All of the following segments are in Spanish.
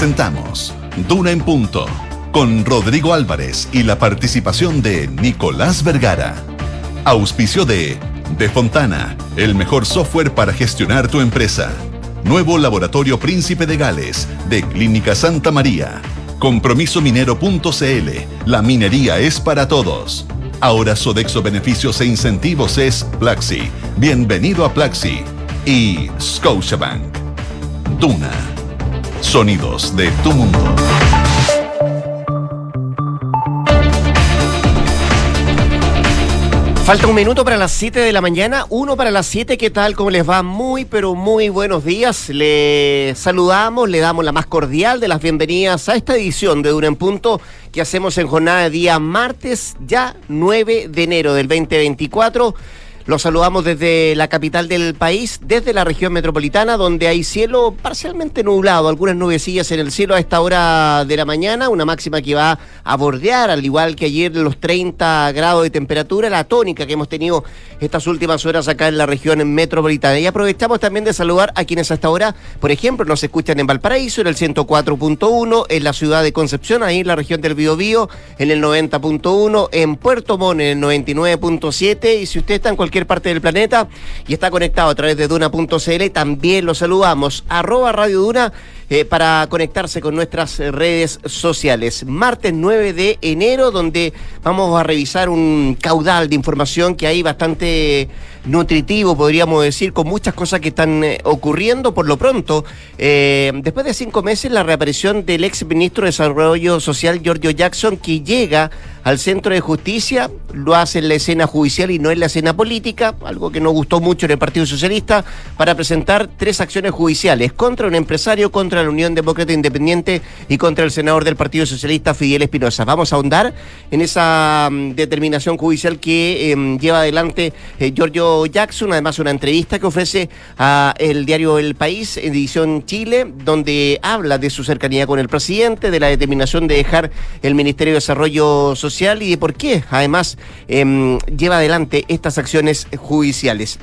Presentamos Duna en Punto con Rodrigo Álvarez y la participación de Nicolás Vergara. Auspicio de De Fontana, el mejor software para gestionar tu empresa. Nuevo Laboratorio Príncipe de Gales, de Clínica Santa María. Compromisominero.cl, la minería es para todos. Ahora Sodexo Beneficios e Incentivos es Plaxi. Bienvenido a Plaxi. Y Scotiabank. Duna. Sonidos de tu mundo. Falta un minuto para las 7 de la mañana, uno para las 7. ¿Qué tal? ¿Cómo les va? Muy, pero muy buenos días. Le saludamos, le damos la más cordial de las bienvenidas a esta edición de Dura en Punto que hacemos en jornada de día martes, ya 9 de enero del 2024. Los saludamos desde la capital del país, desde la región metropolitana, donde hay cielo parcialmente nublado, algunas nubecillas en el cielo a esta hora de la mañana, una máxima que va a bordear, al igual que ayer, los 30 grados de temperatura, la tónica que hemos tenido estas últimas horas acá en la región metropolitana. Y aprovechamos también de saludar a quienes hasta ahora, por ejemplo, nos escuchan en Valparaíso, en el 104.1, en la ciudad de Concepción, ahí en la región del Biobío, en el 90.1, en Puerto Montt, en el 99.7, y si usted está en cualquier parte del planeta y está conectado a través de Duna.cl. También lo saludamos. Arroba Radio Duna eh, para conectarse con nuestras redes sociales. Martes 9 de enero, donde vamos a revisar un caudal de información que hay bastante nutritivo, podríamos decir, con muchas cosas que están eh, ocurriendo. Por lo pronto, eh, después de cinco meses, la reaparición del ex ministro de Desarrollo Social, Giorgio Jackson, que llega al centro de justicia, lo hace en la escena judicial y no en la escena política, algo que no gustó mucho en el Partido Socialista, para presentar tres acciones judiciales contra un empresario, contra la Unión Demócrata Independiente y contra el senador del Partido Socialista, Fidel Espinosa. Vamos a ahondar en esa mm, determinación judicial que em, lleva adelante eh, Giorgio Jackson, además una entrevista que ofrece a el diario El País, edición Chile, donde habla de su cercanía con el presidente, de la determinación de dejar el Ministerio de Desarrollo Social y de por qué, además, em, lleva adelante estas acciones judiciales.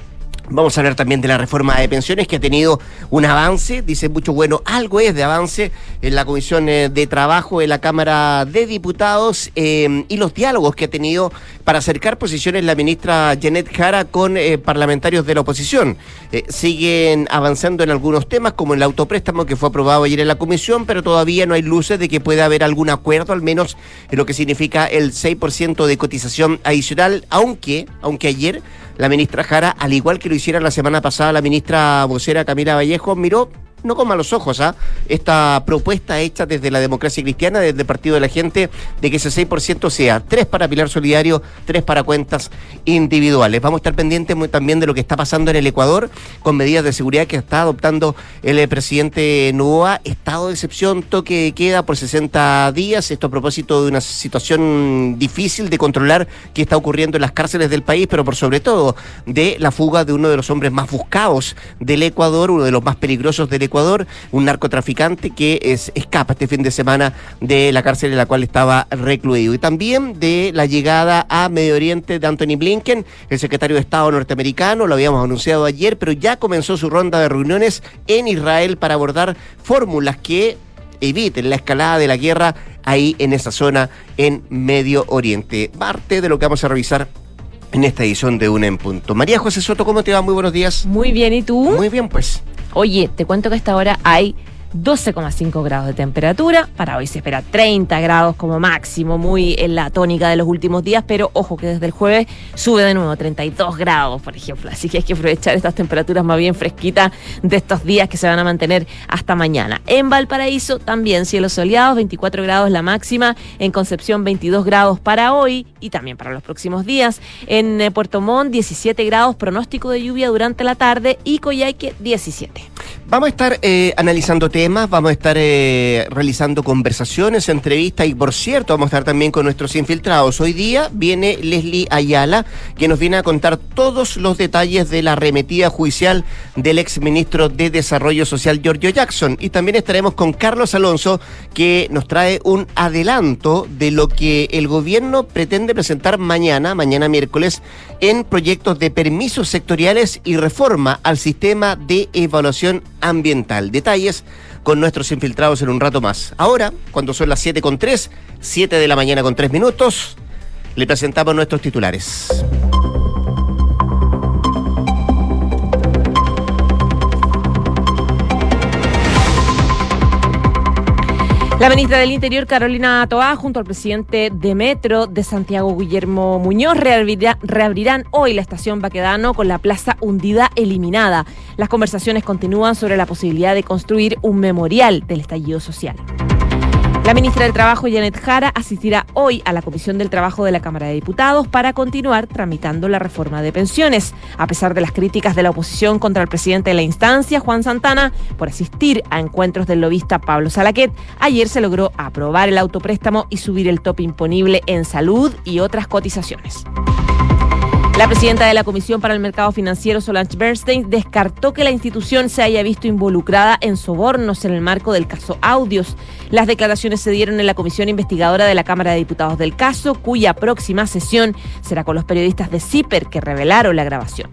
Vamos a hablar también de la reforma de pensiones que ha tenido un avance, dice mucho bueno, algo es de avance en la Comisión eh, de Trabajo de la Cámara de Diputados em, y los diálogos que ha tenido para acercar posiciones la ministra Janet Jara con eh, parlamentarios de la oposición. Eh, siguen avanzando en algunos temas como el autopréstamo que fue aprobado ayer en la comisión, pero todavía no hay luces de que pueda haber algún acuerdo, al menos en lo que significa el 6% de cotización adicional, aunque, aunque ayer la ministra Jara, al igual que lo hiciera la semana pasada la ministra vocera Camila Vallejo, miró no con malos ojos ¿ah? esta propuesta hecha desde la democracia cristiana, desde el Partido de la Gente, de que ese 6% sea tres para Pilar Solidario, tres para cuentas individuales. Vamos a estar pendientes también de lo que está pasando en el Ecuador con medidas de seguridad que está adoptando el eh, presidente Novoa, estado de excepción, toque de queda por 60 días, esto a propósito de una situación difícil de controlar que está ocurriendo en las cárceles del país, pero por sobre todo de la fuga de uno de los hombres más buscados del Ecuador, uno de los más peligrosos del Ecuador Ecuador, un narcotraficante que es, escapa este fin de semana de la cárcel en la cual estaba recluido. Y también de la llegada a Medio Oriente de Anthony Blinken, el secretario de Estado norteamericano, lo habíamos anunciado ayer, pero ya comenzó su ronda de reuniones en Israel para abordar fórmulas que eviten la escalada de la guerra ahí en esa zona en Medio Oriente. Parte de lo que vamos a revisar en esta edición de Una en Punto. María José Soto, ¿cómo te va? Muy buenos días. Muy bien, ¿y tú? Muy bien, pues. Oye, te cuento que a esta hora hay 12,5 grados de temperatura. Para hoy se espera 30 grados como máximo, muy en la tónica de los últimos días, pero ojo que desde el jueves sube de nuevo 32 grados, por ejemplo. Así que hay que aprovechar estas temperaturas más bien fresquitas de estos días que se van a mantener hasta mañana. En Valparaíso también cielos soleados, 24 grados la máxima. En Concepción 22 grados para hoy y también para los próximos días. En eh, Puerto Montt 17 grados, pronóstico de lluvia durante la tarde y Coyhaique 17. Vamos a estar eh, analizando temas, vamos a estar eh, realizando conversaciones, entrevistas y por cierto vamos a estar también con nuestros infiltrados. Hoy día viene Leslie Ayala que nos viene a contar todos los detalles de la arremetida judicial del ex ministro de Desarrollo Social Giorgio Jackson y también estaremos con Carlos Alonso que nos trae un adelanto de lo que el gobierno pretende presentar mañana, mañana miércoles, en proyectos de permisos sectoriales y reforma al sistema de evaluación ambiental. Detalles con nuestros infiltrados en un rato más. Ahora, cuando son las 7 con 3, 7 de la mañana con 3 minutos, le presentamos nuestros titulares. La ministra del Interior, Carolina Toá, junto al presidente de Metro de Santiago, Guillermo Muñoz, reabrirán hoy la estación Baquedano con la plaza hundida eliminada. Las conversaciones continúan sobre la posibilidad de construir un memorial del estallido social. La ministra del Trabajo, Janet Jara, asistirá hoy a la Comisión del Trabajo de la Cámara de Diputados para continuar tramitando la reforma de pensiones. A pesar de las críticas de la oposición contra el presidente de la instancia, Juan Santana, por asistir a encuentros del lobista Pablo Salaquet, ayer se logró aprobar el autopréstamo y subir el tope imponible en salud y otras cotizaciones. La presidenta de la Comisión para el Mercado Financiero, Solange Bernstein, descartó que la institución se haya visto involucrada en sobornos en el marco del caso Audios. Las declaraciones se dieron en la Comisión Investigadora de la Cámara de Diputados del caso, cuya próxima sesión será con los periodistas de CIPER que revelaron la grabación.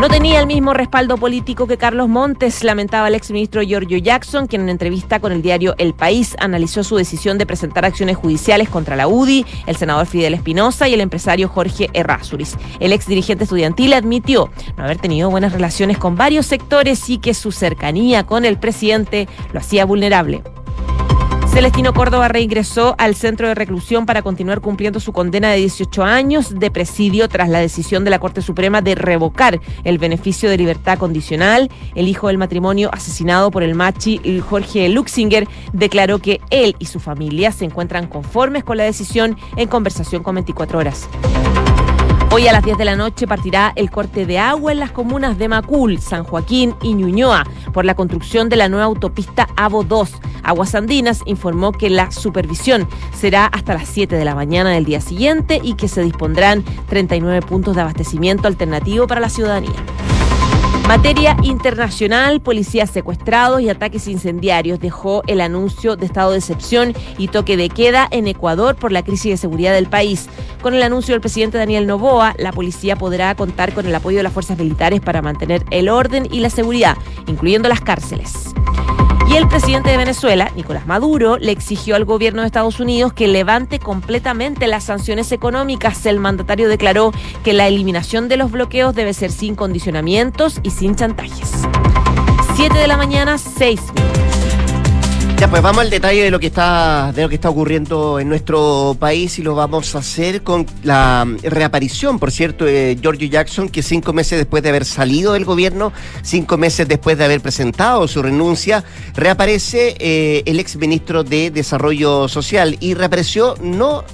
No tenía el mismo respaldo político que Carlos Montes, lamentaba el exministro Giorgio Jackson, quien en entrevista con el diario El País analizó su decisión de presentar acciones judiciales contra la UDI, el senador Fidel Espinosa y el empresario Jorge Errázuriz. El ex dirigente estudiantil admitió no haber tenido buenas relaciones con varios sectores y que su cercanía con el presidente lo hacía vulnerable. Celestino Córdoba reingresó al centro de reclusión para continuar cumpliendo su condena de 18 años de presidio tras la decisión de la Corte Suprema de revocar el beneficio de libertad condicional. El hijo del matrimonio asesinado por el machi Jorge Luxinger declaró que él y su familia se encuentran conformes con la decisión en conversación con 24 horas. Hoy a las 10 de la noche partirá el corte de agua en las comunas de Macul, San Joaquín y Ñuñoa por la construcción de la nueva autopista AVO 2. Aguas Andinas informó que la supervisión será hasta las 7 de la mañana del día siguiente y que se dispondrán 39 puntos de abastecimiento alternativo para la ciudadanía. Materia internacional, policías secuestrados y ataques incendiarios dejó el anuncio de estado de excepción y toque de queda en Ecuador por la crisis de seguridad del país. Con el anuncio del presidente Daniel Novoa, la policía podrá contar con el apoyo de las fuerzas militares para mantener el orden y la seguridad, incluyendo las cárceles. Y el presidente de Venezuela, Nicolás Maduro, le exigió al gobierno de Estados Unidos que levante completamente las sanciones económicas. El mandatario declaró que la eliminación de los bloqueos debe ser sin condicionamientos y sin chantajes. Siete de la mañana, seis minutos. Pues vamos al detalle de lo que está de lo que está ocurriendo en nuestro país y lo vamos a hacer con la reaparición, por cierto, de Giorgio Jackson, que cinco meses después de haber salido del gobierno, cinco meses después de haber presentado su renuncia, reaparece eh, el ex ministro de Desarrollo Social y reapareció no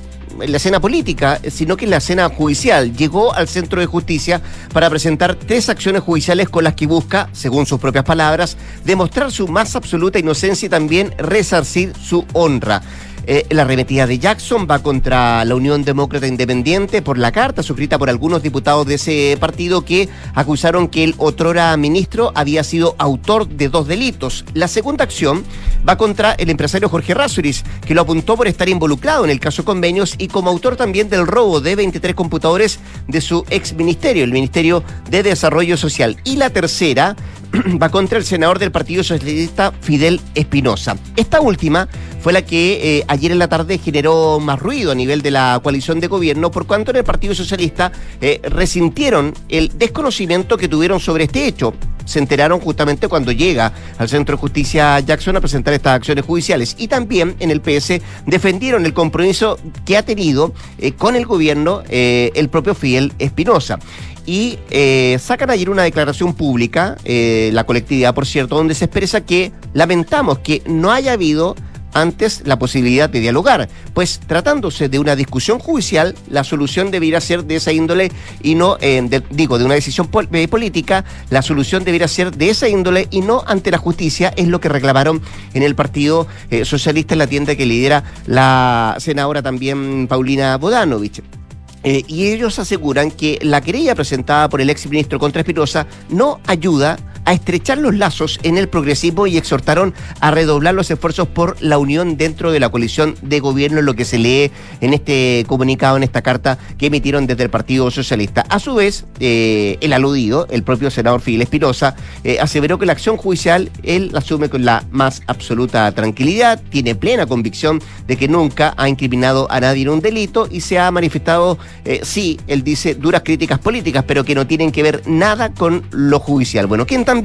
en la escena política, sino que en la escena judicial. Llegó al Centro de Justicia para presentar tres acciones judiciales con las que busca, según sus propias palabras, demostrar su más absoluta inocencia y también resarcir su honra. Eh, la arremetida de Jackson va contra la Unión Demócrata Independiente por la carta suscrita por algunos diputados de ese partido que acusaron que el otrora ministro había sido autor de dos delitos. La segunda acción va contra el empresario Jorge Rasuris, que lo apuntó por estar involucrado en el caso convenios y como autor también del robo de 23 computadores de su ex ministerio, el Ministerio de Desarrollo Social. Y la tercera va contra el senador del Partido Socialista Fidel Espinosa. Esta última fue la que eh, ayer en la tarde generó más ruido a nivel de la coalición de gobierno, por cuanto en el Partido Socialista eh, resintieron el desconocimiento que tuvieron sobre este hecho. Se enteraron justamente cuando llega al Centro de Justicia Jackson a presentar estas acciones judiciales. Y también en el PS defendieron el compromiso que ha tenido eh, con el gobierno el propio Fidel Espinosa y eh, sacan ayer una declaración pública, eh, la colectividad, por cierto, donde se expresa que lamentamos que no haya habido antes la posibilidad de dialogar, pues tratándose de una discusión judicial, la solución debería ser de esa índole y no, eh, digo, de una decisión política, la solución debería ser de esa índole y no ante la justicia, es lo que reclamaron en el Partido Socialista en la tienda que lidera la senadora también Paulina Bodanovich. Eh, y ellos aseguran que la querella presentada por el exministro contra Espinosa no ayuda a estrechar los lazos en el progresismo y exhortaron a redoblar los esfuerzos por la unión dentro de la coalición de gobierno, lo que se lee en este comunicado, en esta carta que emitieron desde el Partido Socialista. A su vez, eh, el aludido, el propio senador Fidel Espinosa, eh, aseveró que la acción judicial él la asume con la más absoluta tranquilidad, tiene plena convicción de que nunca ha incriminado a nadie en un delito y se ha manifestado, eh, sí, él dice, duras críticas políticas, pero que no tienen que ver nada con lo judicial. Bueno, quien también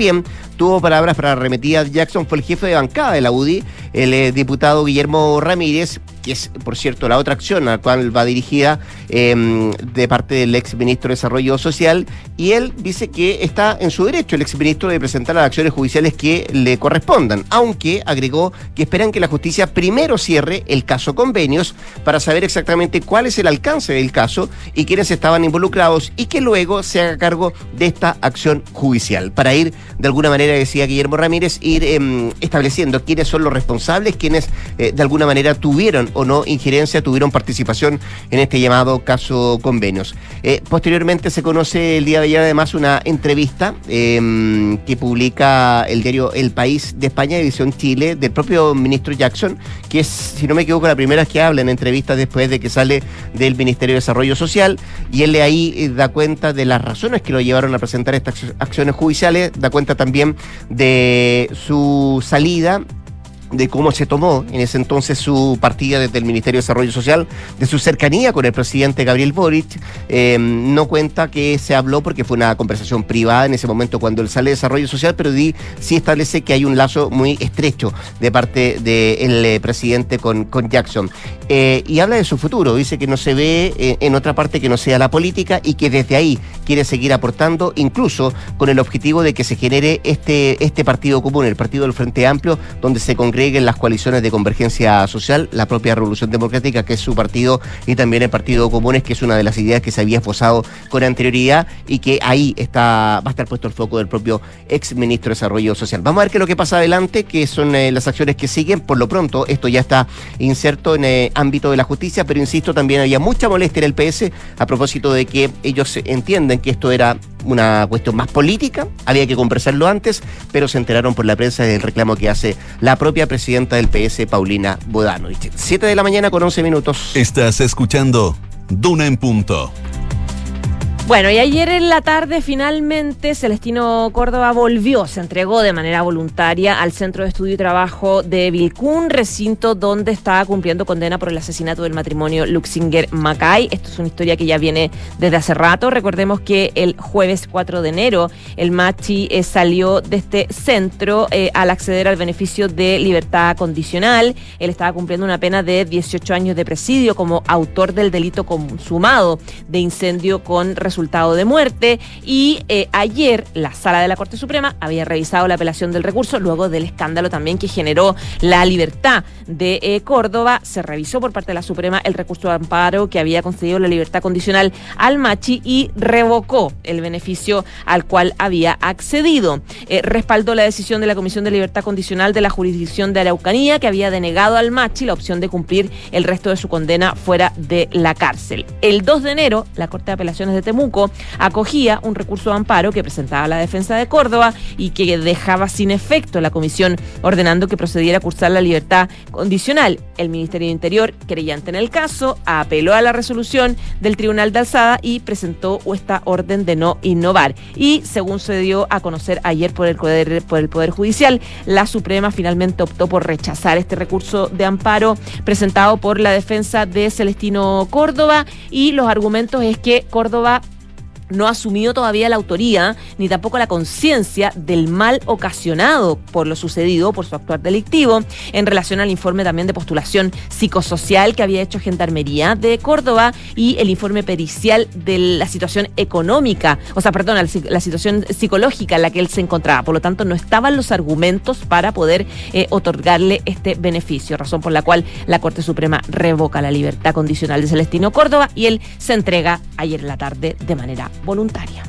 tuvo palabras para arremetir a Jackson fue el jefe de bancada de la UDI, el diputado Guillermo Ramírez, que es, por cierto, la otra acción a la cual va dirigida em, de parte del ex ministro de Desarrollo Social, y él dice que está en su derecho el ex ministro de presentar las acciones judiciales que le correspondan, aunque agregó que esperan que la justicia primero cierre el caso convenios para saber exactamente cuál es el alcance del caso y quiénes estaban involucrados y que luego se haga cargo de esta acción judicial. Para ir, de alguna manera, decía Guillermo Ramírez, ir em, estableciendo quiénes son los responsables, quiénes eh, de alguna manera tuvieron o no injerencia tuvieron participación en este llamado caso convenios. Eh, posteriormente se conoce el día de ayer además una entrevista em, que publica el diario El País de España, Edición Chile, del propio ministro Jackson, que es, si no me equivoco, la primera que habla en entrevistas después de que sale del Ministerio de Desarrollo Social, y él ahí eh, da cuenta de las razones que lo llevaron a presentar estas acciones judiciales, da cuenta también de su salida de cómo se tomó en ese entonces su partida desde el Ministerio de Desarrollo Social, de su cercanía con el presidente Gabriel Boric. Eh, no cuenta que se habló porque fue una conversación privada en ese momento cuando él sale de Desarrollo Social, pero sí establece que hay un lazo muy estrecho de parte del eh, presidente con, con Jackson. Eh, y habla de su futuro, dice que no se ve en otra parte que no sea la política y que desde ahí quiere seguir aportando, incluso con el objetivo de que se genere este, este partido común, el partido del Frente Amplio, donde se congrega en las coaliciones de convergencia social, la propia Revolución Democrática, que es su partido, y también el Partido Comunes, que es una de las ideas que se había esposado con anterioridad y que ahí está, va a estar puesto el foco del propio ex ministro de Desarrollo Social. Vamos a ver qué es lo que pasa adelante, que son eh, las acciones que siguen. Por lo pronto, esto ya está inserto en el eh, ámbito de la justicia, pero insisto, también había mucha molestia en el PS a propósito de que ellos entienden que esto era una cuestión más política, había que conversarlo antes, pero se enteraron por la prensa del reclamo que hace la propia presidenta del PS, Paulina Bodano. Siete de la mañana con 11 minutos. Estás escuchando Duna en punto. Bueno, y ayer en la tarde finalmente Celestino Córdoba volvió, se entregó de manera voluntaria al Centro de Estudio y Trabajo de Vilcún, recinto donde estaba cumpliendo condena por el asesinato del matrimonio Luxinger-Macay. Esto es una historia que ya viene desde hace rato. Recordemos que el jueves 4 de enero el Machi eh, salió de este centro eh, al acceder al beneficio de libertad condicional. Él estaba cumpliendo una pena de 18 años de presidio como autor del delito consumado de incendio con resultado de muerte y eh, ayer la sala de la Corte Suprema había revisado la apelación del recurso luego del escándalo también que generó la libertad de eh, Córdoba. Se revisó por parte de la Suprema el recurso de amparo que había concedido la libertad condicional al Machi y revocó el beneficio al cual había accedido. Eh, respaldó la decisión de la Comisión de Libertad Condicional de la jurisdicción de Araucanía que había denegado al Machi la opción de cumplir el resto de su condena fuera de la cárcel. El 2 de enero, la Corte de Apelaciones de Temuco acogía un recurso de amparo que presentaba la defensa de Córdoba y que dejaba sin efecto la comisión ordenando que procediera a cursar la libertad condicional. El Ministerio de Interior, creyente en el caso, apeló a la resolución del Tribunal de Alzada y presentó esta orden de no innovar. Y según se dio a conocer ayer por el Poder, por el poder Judicial, la Suprema finalmente optó por rechazar este recurso de amparo presentado por la defensa de Celestino Córdoba y los argumentos es que Córdoba no ha asumido todavía la autoría ni tampoco la conciencia del mal ocasionado por lo sucedido, por su actuar delictivo, en relación al informe también de postulación psicosocial que había hecho Gendarmería de Córdoba y el informe pericial de la situación económica, o sea, perdón, la situación psicológica en la que él se encontraba. Por lo tanto, no estaban los argumentos para poder eh, otorgarle este beneficio, razón por la cual la Corte Suprema revoca la libertad condicional de Celestino Córdoba y él se entrega ayer en la tarde de manera voluntaria.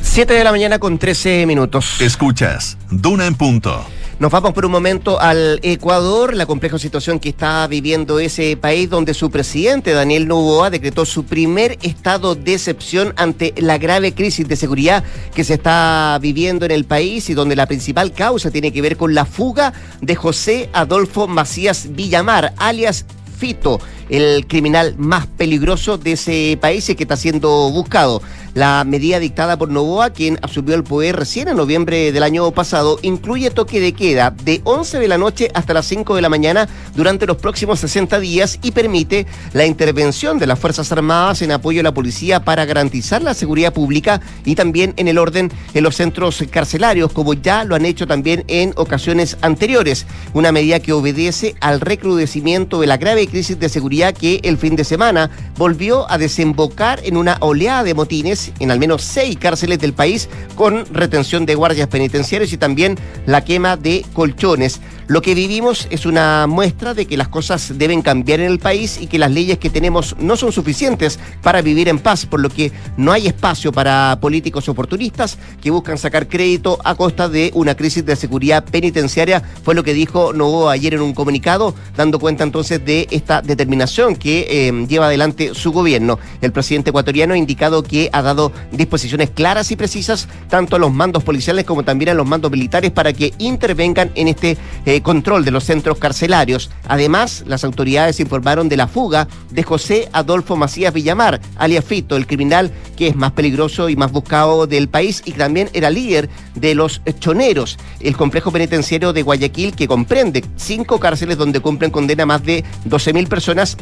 7 de la mañana con 13 minutos. Escuchas, Duna en punto. Nos vamos por un momento al Ecuador, la compleja situación que está viviendo ese país donde su presidente Daniel Novoa decretó su primer estado de excepción ante la grave crisis de seguridad que se está viviendo en el país y donde la principal causa tiene que ver con la fuga de José Adolfo Macías Villamar, alias Fito, el criminal más peligroso de ese país y que está siendo buscado. La medida dictada por Novoa, quien asumió el poder recién en noviembre del año pasado, incluye toque de queda de 11 de la noche hasta las 5 de la mañana durante los próximos 60 días y permite la intervención de las Fuerzas Armadas en apoyo a la policía para garantizar la seguridad pública y también en el orden en los centros carcelarios, como ya lo han hecho también en ocasiones anteriores. Una medida que obedece al recrudecimiento de la grave crisis de seguridad que el fin de semana volvió a desembocar en una oleada de motines en al menos seis cárceles del país con retención de guardias penitenciarios y también la quema de colchones. Lo que vivimos es una muestra de que las cosas deben cambiar en el país y que las leyes que tenemos no son suficientes para vivir en paz, por lo que no hay espacio para políticos oportunistas que buscan sacar crédito a costa de una crisis de seguridad penitenciaria, fue lo que dijo Novoa ayer en un comunicado, dando cuenta entonces de esta determinación que eh, lleva adelante su gobierno. El presidente ecuatoriano ha indicado que ha dado disposiciones claras y precisas tanto a los mandos policiales como también a los mandos militares para que intervengan en este eh, control de los centros carcelarios. Además, las autoridades informaron de la fuga de José Adolfo Macías Villamar, alias Fito, el criminal que es más peligroso y más buscado del país y también era líder de los choneros, el complejo penitenciario de Guayaquil que comprende cinco cárceles donde cumplen condena más de 12.000 personas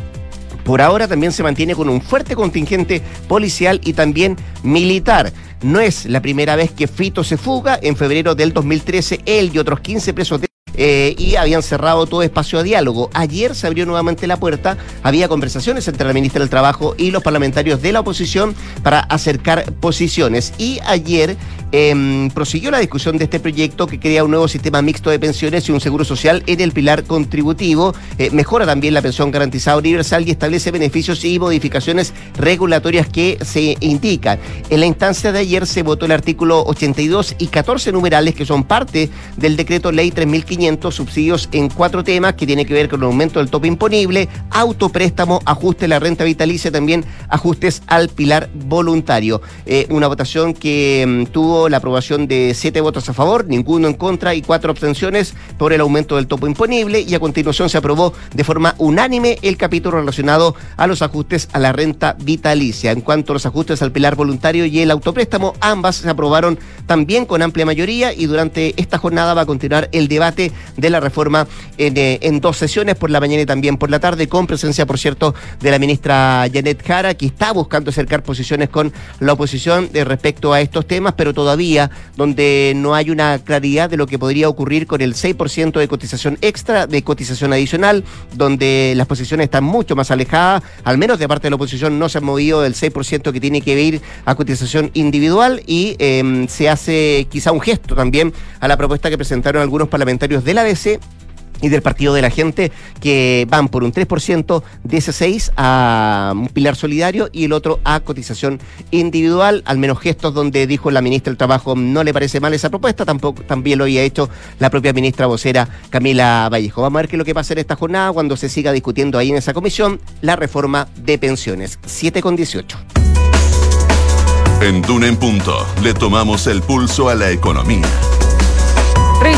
por ahora también se mantiene con un fuerte contingente policial y también militar. No es la primera vez que Fito se fuga. En febrero del 2013, él y otros 15 presos de eh, y habían cerrado todo espacio a diálogo. Ayer se abrió nuevamente la puerta, había conversaciones entre la ministra del Trabajo y los parlamentarios de la oposición para acercar posiciones. Y ayer eh, prosiguió la discusión de este proyecto que crea un nuevo sistema mixto de pensiones y un seguro social en el pilar contributivo. Eh, mejora también la pensión garantizada universal y establece beneficios y modificaciones regulatorias que se indican. En la instancia de ayer se votó el artículo 82 y 14 numerales que son parte del decreto ley 3500, subsidios en cuatro temas que tiene que ver con el aumento del tope imponible, autopréstamo, ajuste a la renta vitalicia, también ajustes al pilar voluntario. Eh, una votación que mm, tuvo la aprobación de siete votos a favor, ninguno en contra y cuatro abstenciones por el aumento del topo imponible y a continuación se aprobó de forma unánime el capítulo relacionado a los ajustes a la renta vitalicia. En cuanto a los ajustes al pilar voluntario y el autopréstamo, ambas se aprobaron también con amplia mayoría y durante esta jornada va a continuar el debate de la reforma en, eh, en dos sesiones, por la mañana y también por la tarde, con presencia, por cierto, de la ministra Janet Jara, que está buscando acercar posiciones con la oposición de respecto a estos temas, pero todavía, donde no hay una claridad de lo que podría ocurrir con el 6% de cotización extra, de cotización adicional, donde las posiciones están mucho más alejadas, al menos de parte de la oposición no se ha movido del 6% que tiene que ir a cotización individual y eh, se hace quizá un gesto también a la propuesta que presentaron algunos parlamentarios de la DC y del Partido de la Gente que van por un 3% de ese 6 a un pilar solidario y el otro a cotización individual, al menos gestos donde dijo la ministra del Trabajo no le parece mal esa propuesta, tampoco también lo había hecho la propia ministra vocera Camila Vallejo. Vamos a ver qué es lo que pasa en esta jornada cuando se siga discutiendo ahí en esa comisión la reforma de pensiones. 7 con 18. En Duna en Punto le tomamos el pulso a la economía.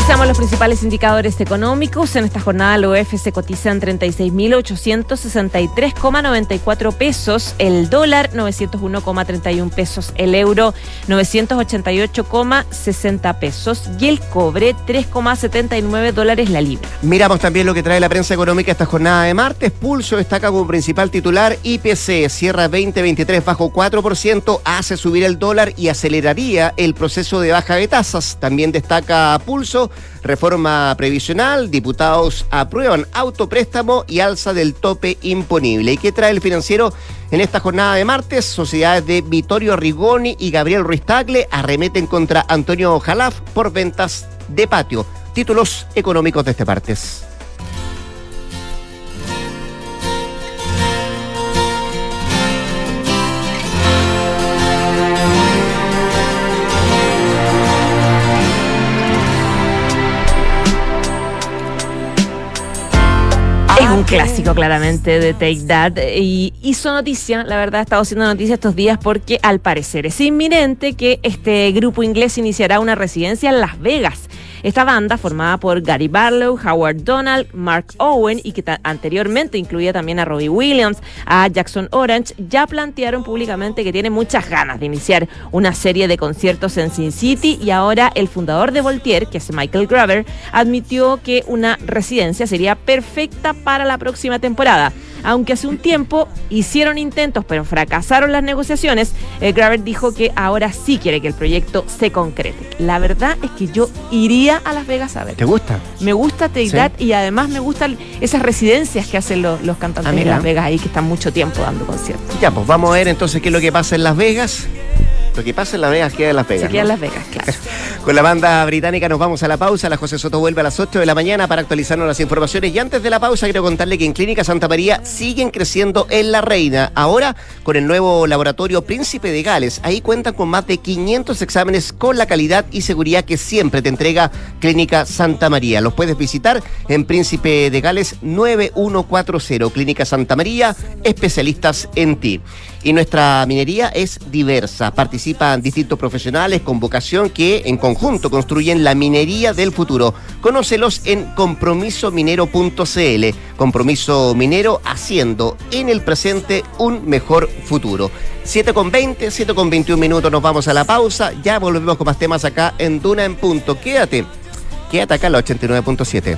Revisamos los principales indicadores económicos. En esta jornada la OEF se cotiza en 36.863,94 pesos, el dólar 901,31 pesos, el euro 988,60 pesos y el cobre 3,79 dólares la libra. Miramos también lo que trae la prensa económica esta jornada de martes. Pulso destaca como principal titular IPC, cierra 2023 bajo 4%, hace subir el dólar y aceleraría el proceso de baja de tasas. También destaca Pulso reforma previsional, diputados aprueban autopréstamo y alza del tope imponible. ¿Y qué trae el financiero en esta jornada de martes? Sociedades de Vittorio Rigoni y Gabriel Ruiz Tagle arremeten contra Antonio Jalaf por ventas de patio. Títulos económicos de este martes. Un clásico claramente de Take That y hizo noticia, la verdad ha estado haciendo noticia estos días porque al parecer es inminente que este grupo inglés iniciará una residencia en Las Vegas. Esta banda, formada por Gary Barlow, Howard Donald, Mark Owen y que anteriormente incluía también a Robbie Williams, a Jackson Orange, ya plantearon públicamente que tiene muchas ganas de iniciar una serie de conciertos en Sin City y ahora el fundador de Voltaire, que es Michael Graver, admitió que una residencia sería perfecta para la próxima temporada. Aunque hace un tiempo hicieron intentos pero fracasaron las negociaciones, el Graver dijo que ahora sí quiere que el proyecto se concrete. La verdad es que yo iría a Las Vegas a ver. ¿Te gusta? Me gusta Teidad y además me gustan esas residencias que hacen los, cantantes de ah, Las Vegas ahí que están mucho tiempo dando conciertos. Ya, pues vamos a ver entonces qué es lo que pasa en Las Vegas. Lo que pasa en Las Vegas queda en Las Vegas. Se queda en Las Vegas, claro. Con la banda británica nos vamos a la pausa. La José Soto vuelve a las 8 de la mañana para actualizarnos las informaciones. Y antes de la pausa, quiero contarle que en Clínica Santa María siguen creciendo en La Reina. Ahora con el nuevo laboratorio Príncipe de Gales. Ahí cuentan con más de 500 exámenes con la calidad y seguridad que siempre te entrega Clínica Santa María. Los puedes visitar en Príncipe de Gales 9140. Clínica Santa María, especialistas en ti. Y nuestra minería es diversa. Participan distintos profesionales con vocación que en conjunto construyen la minería del futuro. Conócelos en compromisominero.cl. Compromiso minero haciendo en el presente un mejor futuro. 7 con 20, 7 con 21 minutos nos vamos a la pausa. Ya volvemos con más temas acá en Duna en Punto. Quédate, quédate acá en la 89.7.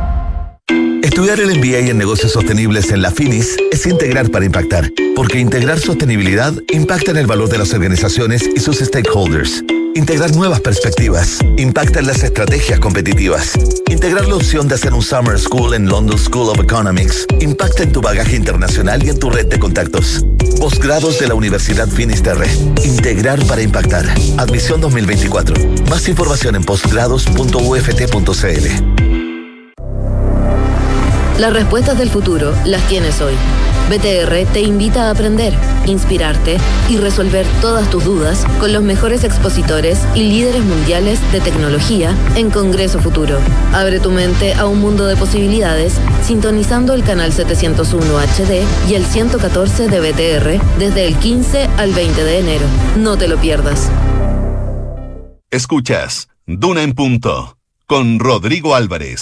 Estudiar el MBA en negocios sostenibles en la FINIS es integrar para impactar, porque integrar sostenibilidad impacta en el valor de las organizaciones y sus stakeholders. Integrar nuevas perspectivas impacta en las estrategias competitivas. Integrar la opción de hacer un Summer School en London School of Economics impacta en tu bagaje internacional y en tu red de contactos. Posgrados de la Universidad Finisterre. Integrar para impactar. Admisión 2024. Más información en posgrados.uft.cl. Las respuestas del futuro las tienes hoy. BTR te invita a aprender, inspirarte y resolver todas tus dudas con los mejores expositores y líderes mundiales de tecnología en Congreso Futuro. Abre tu mente a un mundo de posibilidades sintonizando el canal 701 HD y el 114 de BTR desde el 15 al 20 de enero. No te lo pierdas. Escuchas Duna en Punto con Rodrigo Álvarez.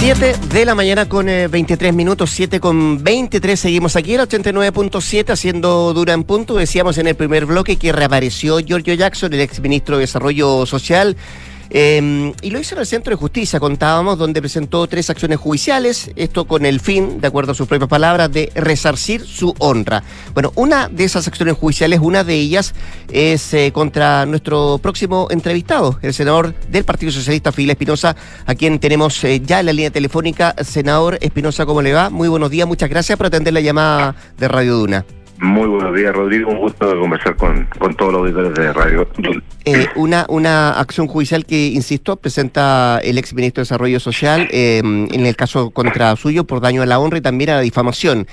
7 de la mañana con 23 eh, minutos, 7 con 23. Seguimos aquí en 89.7 haciendo dura en punto. Decíamos en el primer bloque que reapareció Giorgio Jackson, el ex ministro de Desarrollo Social Em, y lo hizo en el Centro de Justicia, contábamos, donde presentó tres acciones judiciales, esto con el fin, de acuerdo a sus propias palabras, de resarcir su honra. Bueno, una de esas acciones judiciales, una de ellas es eh, contra nuestro próximo entrevistado, el senador del Partido Socialista, Fidel Espinosa, a quien tenemos eh, ya en la línea telefónica. Senador Espinosa, ¿cómo le va? Muy buenos días, muchas gracias por atender la llamada de Radio Duna. Muy buenos días, Rodrigo. Un gusto de conversar con, todos los auditores de Radio. Eh, una, una acción judicial que, insisto, presenta el ex ministro de Desarrollo Social eh, en el caso contra suyo por daño a la honra y también a la difamación.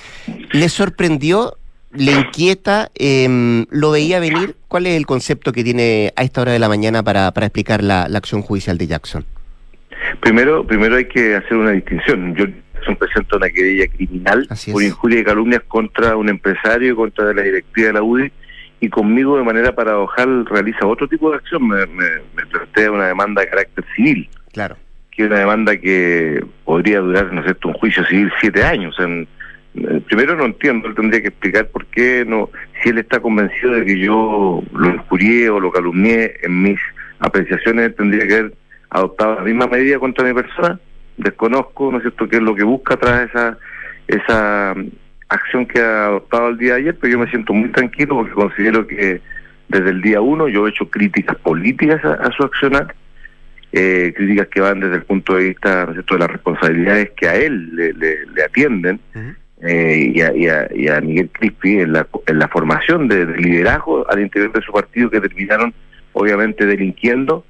¿Le sorprendió le inquieta, em, lo veía venir. ¿Cuál es el concepto que tiene a esta hora de la mañana para, para explicar la, la acción judicial de Jackson? Primero, primero hay que hacer una distinción. Yo presento una querella criminal por injuria y calumnias contra un empresario, contra la directiva de la UDI, y conmigo de manera paradojal realiza otro tipo de acción. Me, me, plantea una demanda de carácter civil. Claro. Que es una demanda que podría durar, ¿no es cierto?, un juicio civil siete años. En, eh, primero no entiendo, él tendría que explicar por qué no, si él está convencido de que yo lo injurié o lo calumnié en mis apreciaciones, tendría que haber adoptado la misma medida contra mi persona. Desconozco, ¿no es cierto?, qué es lo que busca tras esa, esa mm, acción que ha adoptado el día de ayer, pero yo me siento muy tranquilo porque considero que desde el día uno yo he hecho críticas políticas a, su accionar, eh, críticas que van desde el punto de vista ¿no es cierto? de las responsabilidades que a él le, le, atienden. Eh, y, a, y, a, Miguel Crispi en la, en la formación de, liderazgo al interior de su partido que terminaron obviamente delinquiendo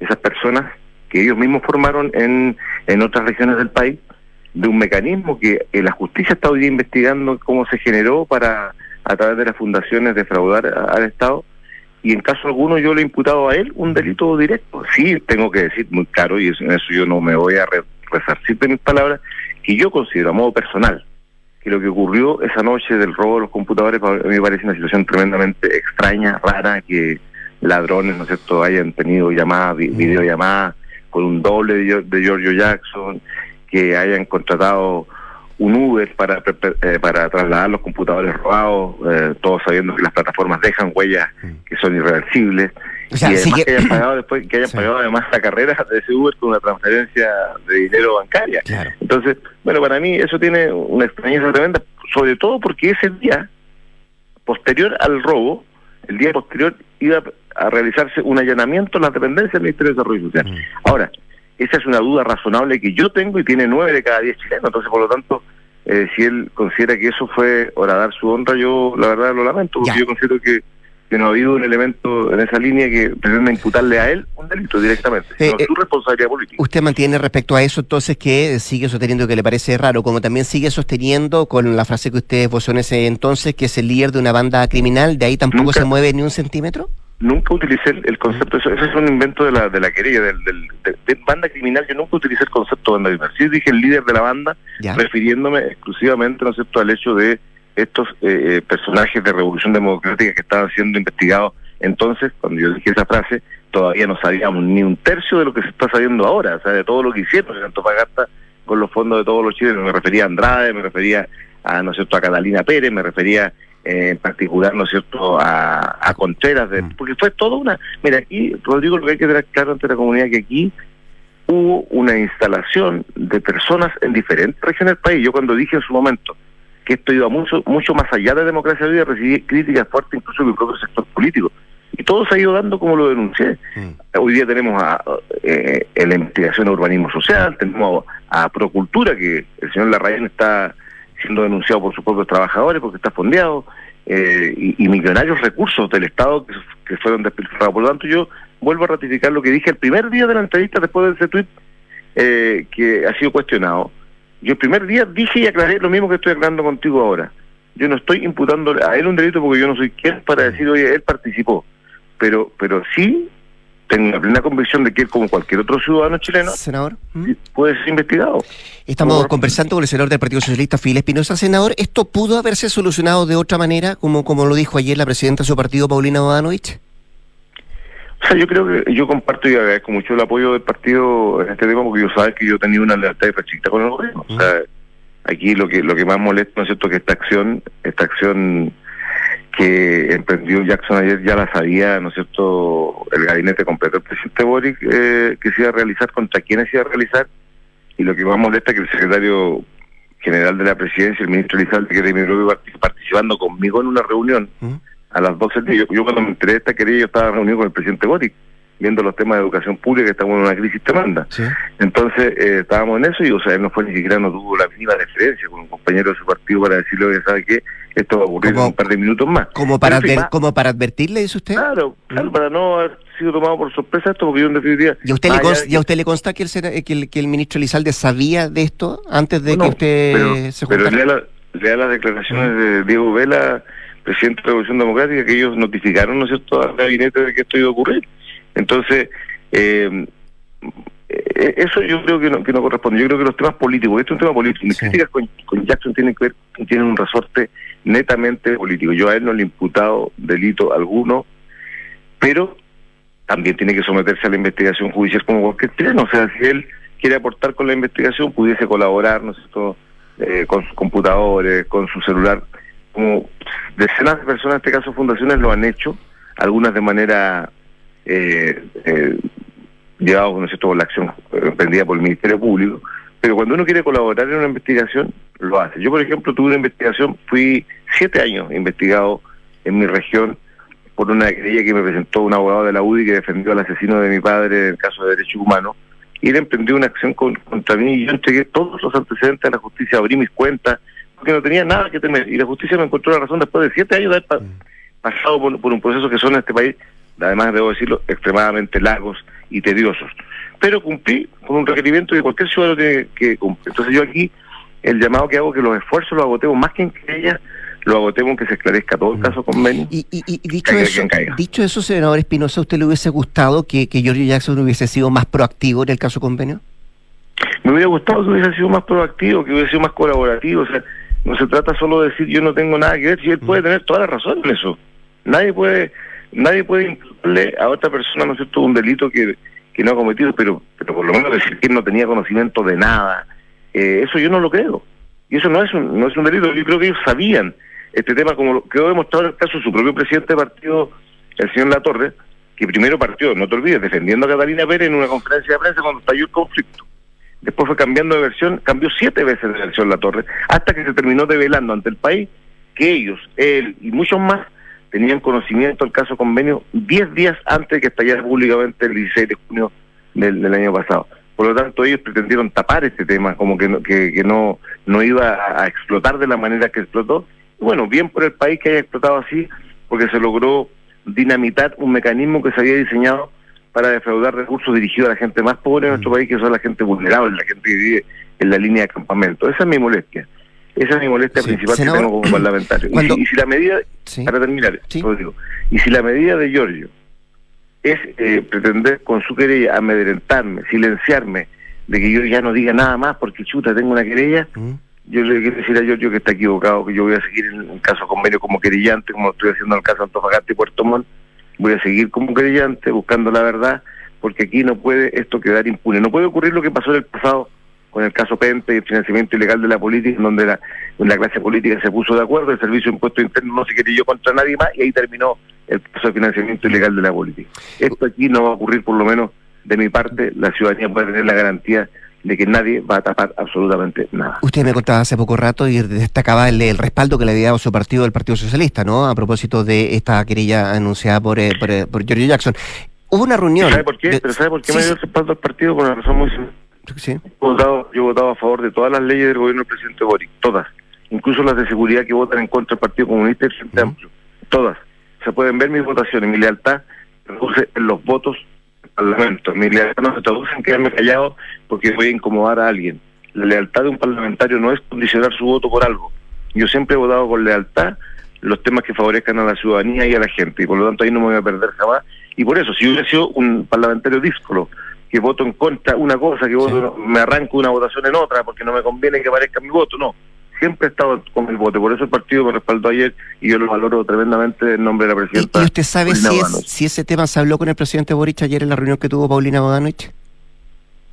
esas personas que ellos mismos formaron en, en otras regiones del país, de un mecanismo que la justicia está hoy día investigando cómo se generó para, a través de las fundaciones, defraudar al Estado. Y en caso alguno yo le he imputado a él un delito directo. Sí, tengo que decir muy claro, y en eso yo no me voy a resarcir de mis palabras, que yo considero a modo personal que lo que ocurrió esa noche del robo de los computadores me parece una situación tremendamente extraña, rara, que ladrones, ¿no es cierto?, hayan tenido llamadas, videollamadas con un doble de, de Giorgio Jackson, que hayan contratado un Uber para eh, para trasladar los computadores robados, eh, todos sabiendo que las plataformas dejan huellas que son irreversibles. y además que... hayan pagado después que hayan pagado además la carrera de ese Uber con una transferencia de dinero bancaria. Entonces, bueno, para mí eso tiene una extrañeza tremenda, sobre todo porque ese día posterior al robo, el día posterior iba a realizarse un allanamiento en las dependencias del Ministerio de Desarrollo Social. Mm. Ahora, esa es una duda razonable que yo tengo y tiene nueve de cada diez chilenos, entonces por lo tanto, eh, si él considera que eso fue horadar su honra, yo la verdad lo lamento, porque yo considero que, que no ha habido un elemento en esa línea que pretenda imputarle a él un delito directamente, sino eh, su responsabilidad política. Usted mantiene respecto a eso entonces que sigue sosteniendo que le parece raro, como también sigue sosteniendo con la frase que usted esbozó en ese entonces, que es el líder de una banda criminal, de ahí tampoco se mueve ni un centímetro nunca utilicé el, concepto, eso, es un invento de la, de la querella, del, de, banda criminal, yo nunca utilicé el concepto de banda criminal. Sí dije el líder de la banda, refiriéndome exclusivamente, ¿no es cierto?, al hecho de estos eh, eh, personajes de Revolución Democrática que estaban siendo investigados. Entonces, cuando yo dije esa frase, todavía no sabíamos ni un tercio de lo que se está sabiendo ahora, o sea, de todo lo que hicieron en Antofagasta con los fondos de todos los chilenos. Me refería a Andrade, me refería a, ¿no es cierto?, a Catalina Pérez, me refería en particular, ¿no es cierto?, a, a Contreras, de, mm. porque fue todo una... Mira, aquí, Rodrigo, lo que hay que tener claro ante la comunidad que aquí hubo una instalación de personas en diferentes regiones del país. Yo cuando dije en su momento que esto iba mucho mucho más allá de democracia viva, recibí críticas fuertes incluso del propio sector político. Y todo se ha ido dando como lo denuncié. Mm. Hoy día tenemos a, eh, en la investigación de urbanismo social, tenemos a, Procultura, que el señor Larraín está siendo denunciado por sus propios trabajadores porque está fondeado, eh, y, millonarios recursos del Estado que, fueron despilfarrados. Por lo tanto, yo vuelvo a ratificar lo que dije el primer día de la entrevista después de ese tuit eh, que ha sido cuestionado. Yo el primer día dije y aclaré lo mismo que estoy aclarando contigo ahora. Yo no estoy imputando a él un delito porque yo no soy quien para decir, oye, él participó. Pero, pero sí tengo la plena convicción de que él, como cualquier otro ciudadano chileno, senador, puede ser investigado. Estamos conversando con el senador del Partido Socialista, Filipe Espinosa. Senador, ¿esto pudo haberse solucionado de otra manera, como, como lo dijo ayer la presidenta de su partido, Paulina Bodanovich? Sea, yo creo que yo comparto y agradezco mucho el apoyo del partido en este tema, porque yo sabes que yo tenía una lealtad pachita con el gobierno. O sea, aquí lo que lo que más molesta, ¿no es cierto?, que esta acción, esta acción que emprendió Jackson ayer ya la sabía, ¿no es cierto?, el gabinete completo del presidente Boric eh, que se iba a realizar, contra quiénes se iba a realizar, y lo que más molesta es que el secretario general de la presidencia, el ministro Lizalde, que de mi propio participando conmigo en una reunión a las 12 yo, yo cuando me enteré de esta querida, yo estaba reunido con el presidente Boric, viendo los temas de educación pública, que estamos en una crisis tremenda. Entonces, eh, estábamos en eso y, o sea, él no fue ni siquiera, no tuvo la mínima deferencia con un compañero de su partido para decirle, oye, ¿sabe qué? Esto va a ocurrir en un par de minutos más. ¿Como para, como para advertirle, dice usted? Claro, claro, para no haber sido tomado por sorpresa esto, porque yo en definitiva... ¿Y a usted, le, consta, ¿y a usted le consta que el, que el, que el ministro Elizalde sabía de esto antes de que usted se juntara? Pero lea, las declaraciones de Diego Vela presidente de la Revolución Democrática, que ellos notificaron, ¿no es cierto?, al gabinete de que esto iba a ocurrir. Entonces, eh, eh, eso yo creo que no, que no corresponde. Yo creo que los temas políticos, esto es un tema político. Mis críticas con, con, Jackson tienen que ver, tienen un resorte netamente político. Yo a él no le he imputado delito alguno, pero también tiene que someterse a la investigación judicial como cualquier chileno. O sea, si él quiere aportar con la investigación, pudiese colaborar, ¿no es cierto?, eh, con sus computadores, con su celular. Como decenas de personas, en este caso fundaciones, lo han hecho, algunas de manera eh, eh, llevados, ¿no cierto?, por la acción emprendida por el Ministerio Público, pero cuando uno quiere colaborar en una investigación, lo hace. Yo, por ejemplo, tuve una investigación, fui siete años investigado en mi región por una querella que me presentó un abogado de la UDI que defendió al asesino de mi padre en el caso de derechos humanos, y él emprendió una acción contra mí y yo entregué todos los antecedentes a la justicia, abrí mis cuentas, porque no tenía nada que temer, y la justicia me encontró la razón después de siete años de haber mm. pasado por, por un proceso que son en este país, además debo decirlo, extremadamente largos y tediosos. Pero cumplí con un requerimiento que cualquier ciudadano tiene que cumplir. Entonces yo aquí, el llamado que hago que los esfuerzos los agotemos más que en que ella lo agotemos que se esclarezca todo el mm. caso convenio. Y, y, y dicho, eso, dicho eso, senador Espinosa, ¿a usted le hubiese gustado que, que Giorgio Jackson hubiese sido más proactivo en el caso convenio? Me hubiera gustado que hubiese sido más proactivo, que hubiese sido más colaborativo. O sea, no se trata solo de decir yo no tengo nada que ver, si él puede mm. tener toda la razón en eso. Nadie puede nadie puede imputarle a otra persona, ¿no es cierto?, un delito que, que no ha cometido, pero, pero por lo menos decir que él no tenía conocimiento de nada, eh, eso yo no lo creo. Y eso no es un, no es un delito, yo creo que ellos sabían este tema, como lo quedó demostrado en el caso de su propio presidente de partido, el señor Latorre, que primero partió, no te olvides, defendiendo a Catalina Pérez en una conferencia de prensa cuando estalló el conflicto. Después fue cambiando de versión, cambió siete veces de versión Latorre, hasta que se terminó develando ante el país que ellos, él y muchos más, tenían conocimiento del caso convenio 10 días antes de que estallara públicamente el 16 de junio del, año pasado. Por lo tanto, ellos pretendieron tapar este tema, como que no, que, no, no iba a, explotar de la manera que explotó. Y bueno, bien por el país que haya explotado así, porque se logró dinamitar un mecanismo que se había diseñado para defraudar recursos dirigidos a la gente más pobre en nuestro país, que son la gente vulnerable, la gente que vive en la línea de campamento. Esa es mi molestia. Esa es mi molestia principal que tengo como parlamentario. Y, si, la medida, para terminar, digo, y si la medida de Giorgio es eh, pretender con su querella amedrentarme, silenciarme, de que yo ya no diga nada más porque chuta, tengo una querella, mm. yo le quiero decir a Giorgio que está equivocado, que yo voy a seguir en el caso convenio como querellante, como estoy haciendo en el caso Antofagasta y Puerto Montt, voy a seguir como querellante buscando la verdad, porque aquí no puede esto quedar impune. No puede ocurrir lo que pasó en el pasado con el caso Pente y el financiamiento ilegal de la política, en donde la, la clase política se puso de acuerdo, el Servicio de Impuesto Interno no se quería contra nadie más y ahí terminó el caso de financiamiento ilegal de la política. Esto aquí no va a ocurrir, por lo menos de mi parte, la ciudadanía puede tener la garantía de que nadie va a tapar absolutamente nada. Usted me contaba hace poco rato y destacaba el, el respaldo que le había dado su partido, el Partido Socialista, ¿no? A propósito de esta querella anunciada por, eh, por, eh, por Giorgio Jackson. Hubo una reunión. ¿Sabe por qué? ¿Pero sabe por qué me dio el respaldo al partido? Por una razón muy simple Sí. Yo, he votado, yo he votado a favor de todas las leyes del gobierno del presidente Boric, todas, incluso las de seguridad que votan en contra del Partido Comunista y el Frente Amplio, todas. Se pueden ver mis votaciones, mi lealtad se traduce en los votos Parlamento. Mi lealtad no se traduce en quedarme callado porque voy a incomodar a alguien. La lealtad de un parlamentario no es condicionar su voto por algo. Yo siempre he votado con lealtad los temas que favorezcan a la ciudadanía y a la gente, y por lo tanto ahí no me voy a perder jamás. Y por eso, si hubiera sido un parlamentario díscolo, que voto en contra una cosa, que voto, me arranco una votación en otra porque no me conviene que aparezca mi voto, no. Siempre he estado con el voto, por eso el partido me respaldó ayer y yo lo valoro tremendamente en nombre de la presidenta. ¿Y, usted sabe si, si, ese tema se habló con el presidente Boric ayer en la reunión que tuvo Paulina Bodanovich?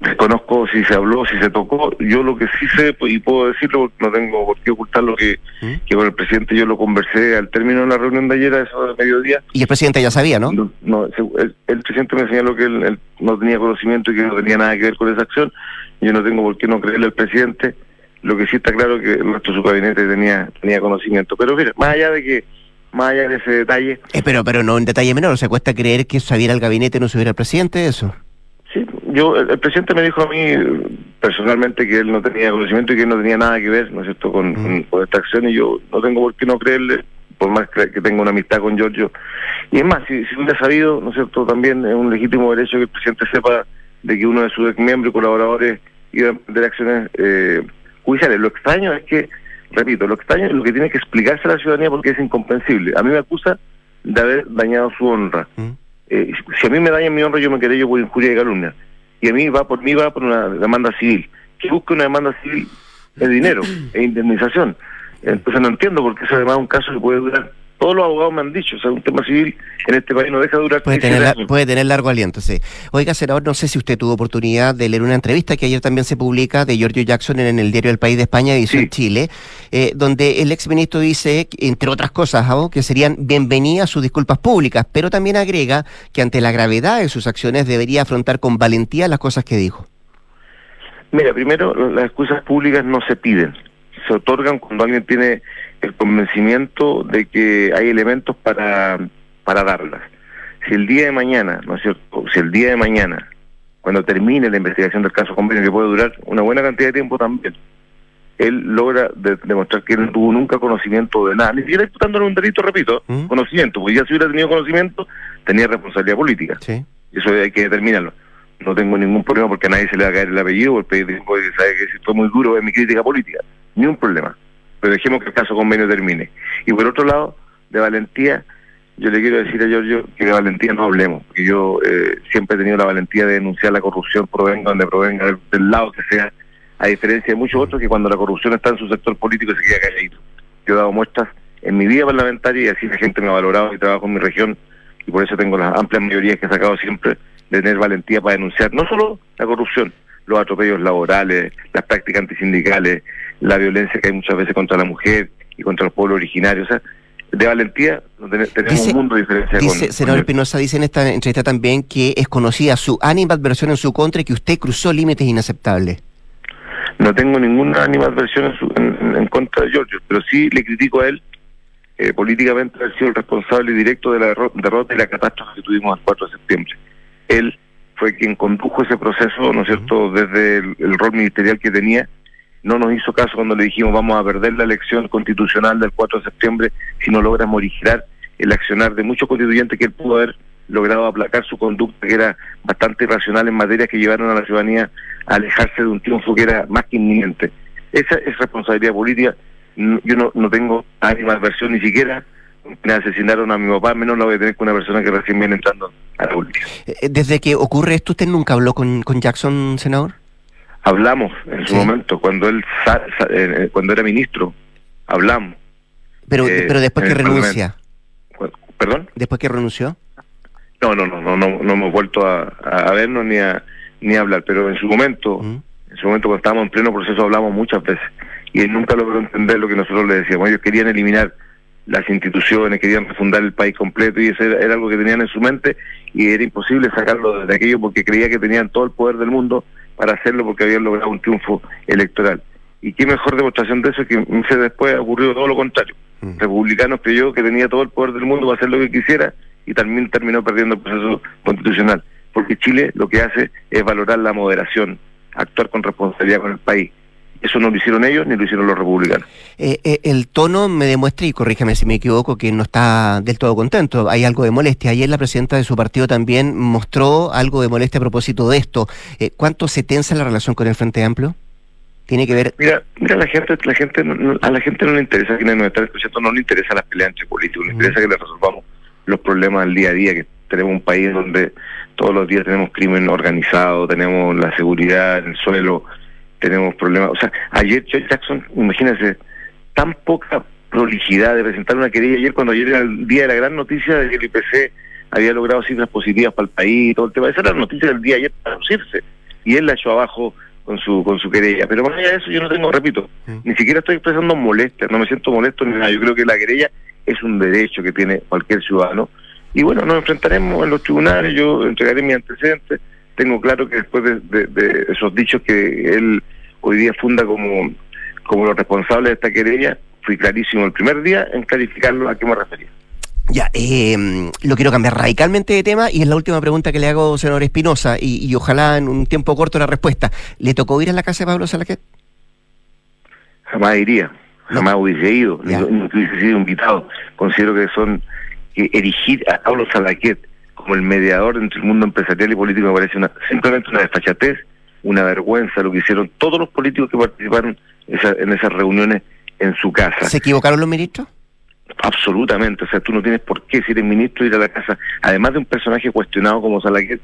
Desconozco si se habló, si se tocó. Yo lo que sí sé, pues, y puedo decirlo porque no tengo por qué ocultar lo que, ¿Mm? que con el presidente yo lo conversé al término de la reunión de ayer, a eso de mediodía. Y el presidente ya sabía, ¿no? No, el, presidente me señaló que él, no tenía conocimiento y que no tenía nada que ver con esa acción. Yo no tengo por qué no creerle al presidente. Lo que sí está claro es que el resto de su gabinete tenía, tenía conocimiento. Pero mira, más allá de que más allá de ese detalle. Eh, pero, pero no un detalle menor, o sea, cuesta creer que sabiera el gabinete no subiera el presidente, eso. Sí, yo, el, presidente me dijo a mí personalmente que él no tenía conocimiento y que él no tenía nada que ver, ¿no es cierto?, con, esta acción y yo no tengo por qué no creerle, por más que, que tenga una amistad con Giorgio. Y es más, si, si hubiera sabido, ¿no es cierto?, también es un legítimo derecho que el presidente sepa de que uno de sus miembros y colaboradores iba a emprender acciones eh, judiciales. Lo extraño es que repito, lo extraño es lo que tiene que explicarse a la ciudadanía porque es incomprensible. A mí me acusa de haber dañado su honra. ¿Mm? Eh, si a mí me daña mi honra, yo me quedé yo por injuria y calumnia. Y a mí va por mí va por una demanda civil. Que busque una demanda civil es dinero, es indemnización. Entonces no entiendo porque eso además es un caso que puede durar todos los abogados me han dicho, o sea, un tema civil en este país no deja de durar. Puede 15 tener, años. puede tener largo aliento, sí. Oiga, senador, no sé si usted tuvo oportunidad de leer una entrevista que ayer también se publica de Giorgio Jackson en el diario El País de España, edición Sí. Chile, eh, donde el exministro dice, entre otras cosas, ¿ah? que serían bienvenidas sus disculpas públicas, pero también agrega que ante la gravedad de sus acciones debería afrontar con valentía las cosas que dijo. Mira, primero, las excusas públicas no se piden, se otorgan cuando alguien tiene el convencimiento de que hay elementos para, para darlas. Si el día de mañana, ¿no es cierto? Si el día de mañana, cuando termine la investigación del caso convenio, que puede durar una buena cantidad de tiempo también, él logra de- demostrar que él no tuvo nunca conocimiento de nada, ni siquiera imputándole un delito, repito, ¿Mm? conocimiento, porque ya si hubiera tenido conocimiento, tenía responsabilidad política. Sí. Eso hay que determinarlo. No tengo ningún problema porque a nadie se le va a caer el apellido, el periodismo sabe que fue muy duro en mi crítica política. Ni un problema. Pero dejemos que el caso convenio termine. Y por otro lado, de valentía, yo le quiero decir a Giorgio que de valentía no hablemos, porque yo eh, siempre he tenido la valentía de denunciar la corrupción, provenga donde provenga, del, lado que sea, a diferencia de muchos otros que cuando la corrupción está en su sector político se queda calladito. Yo he dado muestras en mi vida parlamentaria y así la gente me ha valorado y trabajo en mi región y por eso tengo las amplias mayorías que he sacado siempre de tener valentía para denunciar no solo la corrupción, los atropellos laborales, las prácticas antisindicales, la violencia que hay muchas veces contra la mujer y contra los pueblos originarios. O sea, de valentía tenemos Dice- un mundo de diferencia Dice, con- senador Espinosa, dice en esta entrevista también que es conocida su animadversión en su contra y que usted cruzó límites inaceptables. No tengo ninguna animadversión en, su- en- contra de Giorgio, pero sí le critico a él eh, políticamente haber sido el responsable directo de la derro- derrota y la catástrofe que tuvimos el 4 de septiembre. Él fue quien condujo ese proceso, ¿no es cierto?, desde el, el rol ministerial que tenía. No nos hizo caso cuando le dijimos vamos a perder la elección constitucional del 4 de septiembre si no logramos originar el accionar de muchos constituyentes que él pudo haber logrado aplacar su conducta, que era bastante irracional en materias que llevaron a la ciudadanía a alejarse de un triunfo que era más que inminente. Esa es responsabilidad política. Yo no, no tengo animadversión ni siquiera. Me asesinaron a mi papá, menos la voy a tener con una persona que recién viene entrando a la política. Eh, Desde que ocurre esto, ¿usted nunca habló con, con Jackson, senador? Hablamos en su Sí. momento, cuando él sa- sa- eh, cuando era ministro, hablamos. Pero, Eh, pero después que renuncia, ¿Perdón? después que renunció. No, no, no, no, no, no hemos vuelto a, a vernos ni a, ni a hablar, pero en su momento, ¿Mm? en su momento cuando estábamos en pleno proceso hablamos muchas veces y él nunca logró entender lo que nosotros le decíamos. Ellos querían eliminar las instituciones, querían refundar el país completo y eso era, era algo que tenían en su mente y era imposible sacarlo de aquello porque creía que tenían todo el poder del mundo para hacerlo porque habían logrado un triunfo electoral. Y qué mejor demostración de eso que meses después ha ocurrido todo lo contrario. Mm. Republicanos creyó que tenía todo el poder del mundo para hacer lo que quisiera y también terminó perdiendo el proceso constitucional. Porque Chile lo que hace es valorar la moderación, actuar con responsabilidad con el país. Eso no lo hicieron ellos ni lo hicieron los republicanos. Eh, eh, el tono me demuestra, y corríjame si me equivoco, que no está del todo contento. Hay algo de molestia. Ayer la presidenta de su partido también mostró algo de molestia a propósito de esto. Eh, ¿Cuánto se tensa la relación con el Frente Amplio? Tiene que ver. Mira, mira la gente, la gente a la gente no le interesa quienes nos están escuchando, no le interesa las peleas entre políticos, le Mm. interesa que le resolvamos los problemas al día a día, que tenemos un país donde todos los días tenemos crimen organizado, tenemos la seguridad en el suelo, tenemos problemas. O sea, ayer Joe Jackson, imagínense, tan poca prolijidad de presentar una querella ayer, cuando ayer era el día de la gran noticia de que el IPC había logrado cifras positivas para el país y todo el tema. Esa era la noticia del día de ayer para lucirse. Y él la echó abajo con su con su querella. Pero más allá de eso, yo no tengo, repito, ni siquiera estoy expresando molestia, no me siento molesto ni nada. Yo creo que la querella es un derecho que tiene cualquier ciudadano. Y bueno, nos enfrentaremos en los tribunales, yo entregaré mis antecedentes. Tengo claro que después de, de- de esos dichos que él hoy día funda como, como los responsables de esta querella, fui clarísimo el primer día en clarificarlo a qué me refería. Ya, eh, lo quiero cambiar radicalmente de tema y es la última pregunta que le hago, senador Espinosa, y, y ojalá en un tiempo corto la respuesta. ¿Le tocó ir a la casa de Pablo Salaquet? jamás iría, jamás hubiese ido, ni, ni hubiese sido invitado. Considero que son que erigir a Pablo Salaquet como el mediador entre el mundo empresarial y político me parece una, simplemente una desfachatez, una vergüenza lo que hicieron todos los políticos que participaron esa- en esas reuniones en su casa. ¿Se equivocaron los ministros? Absolutamente, o sea, tú no tienes por qué, si eres ministro, ir a la casa, además de un personaje cuestionado como Salaguet,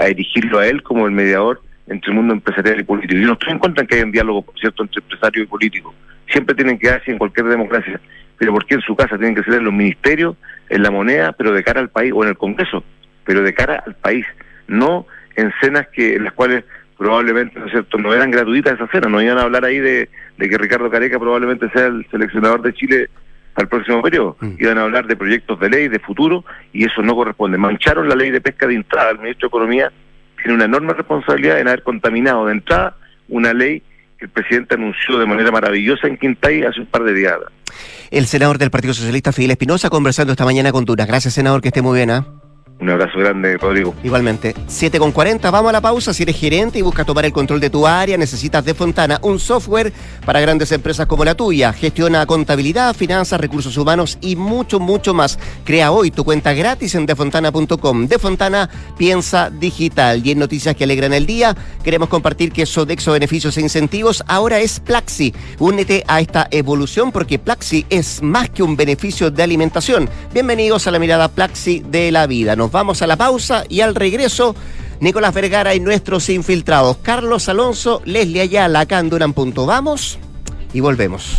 a dirigirlo a él como el mediador entre el mundo empresarial y político. Yo no estoy en contra en que haya un diálogo, por cierto, entre empresario y político. Siempre tienen que darse en cualquier democracia. Pero ¿por qué en su casa tienen que ser en los ministerios, en la moneda, pero de cara al país, o en el Congreso, pero de cara al país? No en cenas que en las cuales probablemente, ¿no es cierto?, no eran gratuitas esas cenas, no iban a hablar ahí de, de que Ricardo Careca probablemente sea el seleccionador de Chile al próximo periodo. Mm. Iban a hablar de proyectos de ley, de futuro, y eso no corresponde. Mancharon la ley de pesca de entrada. El ministro de Economía tiene una enorme responsabilidad en haber contaminado de entrada una ley que el presidente anunció de manera maravillosa en Quintay hace un par de días. El senador del Partido Socialista, Fidel Espinosa, conversando esta mañana con Dunas. Gracias, senador, que esté muy bien, ¿ah? Un abrazo grande, Rodrigo. Igualmente. 7 con 40, vamos a la pausa. Si eres gerente y buscas tomar el control de tu área, necesitas de Fontana, un software para grandes empresas como la tuya. Gestiona contabilidad, finanzas, recursos humanos y mucho, mucho más. Crea hoy tu cuenta gratis en defontana.com. De Fontana piensa digital. Y en noticias que alegran el día, queremos compartir que Sodexo Beneficios e Incentivos ahora es Plaxi. Únete a esta evolución porque Plaxi es más que un beneficio de alimentación. Bienvenidos a la mirada Plaxi de la vida. Nos vamos a la pausa y al regreso, Nicolás Vergara y nuestros infiltrados, Carlos Alonso, Leslie Ayala, acá en. Vamos y volvemos.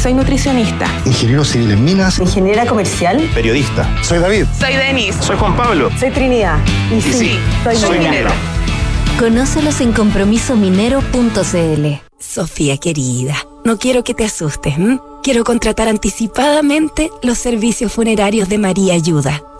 Soy nutricionista. Ingeniero civil en minas. Ingeniera comercial. Periodista. Soy David. Soy Denis. Soy Juan Pablo. Soy Trinidad. Y, sí, soy, soy minero. Conócelos en compromisominero.cl. Sofía querida, no quiero que te asustes. ¿m? Quiero contratar anticipadamente los servicios funerarios de María Ayuda.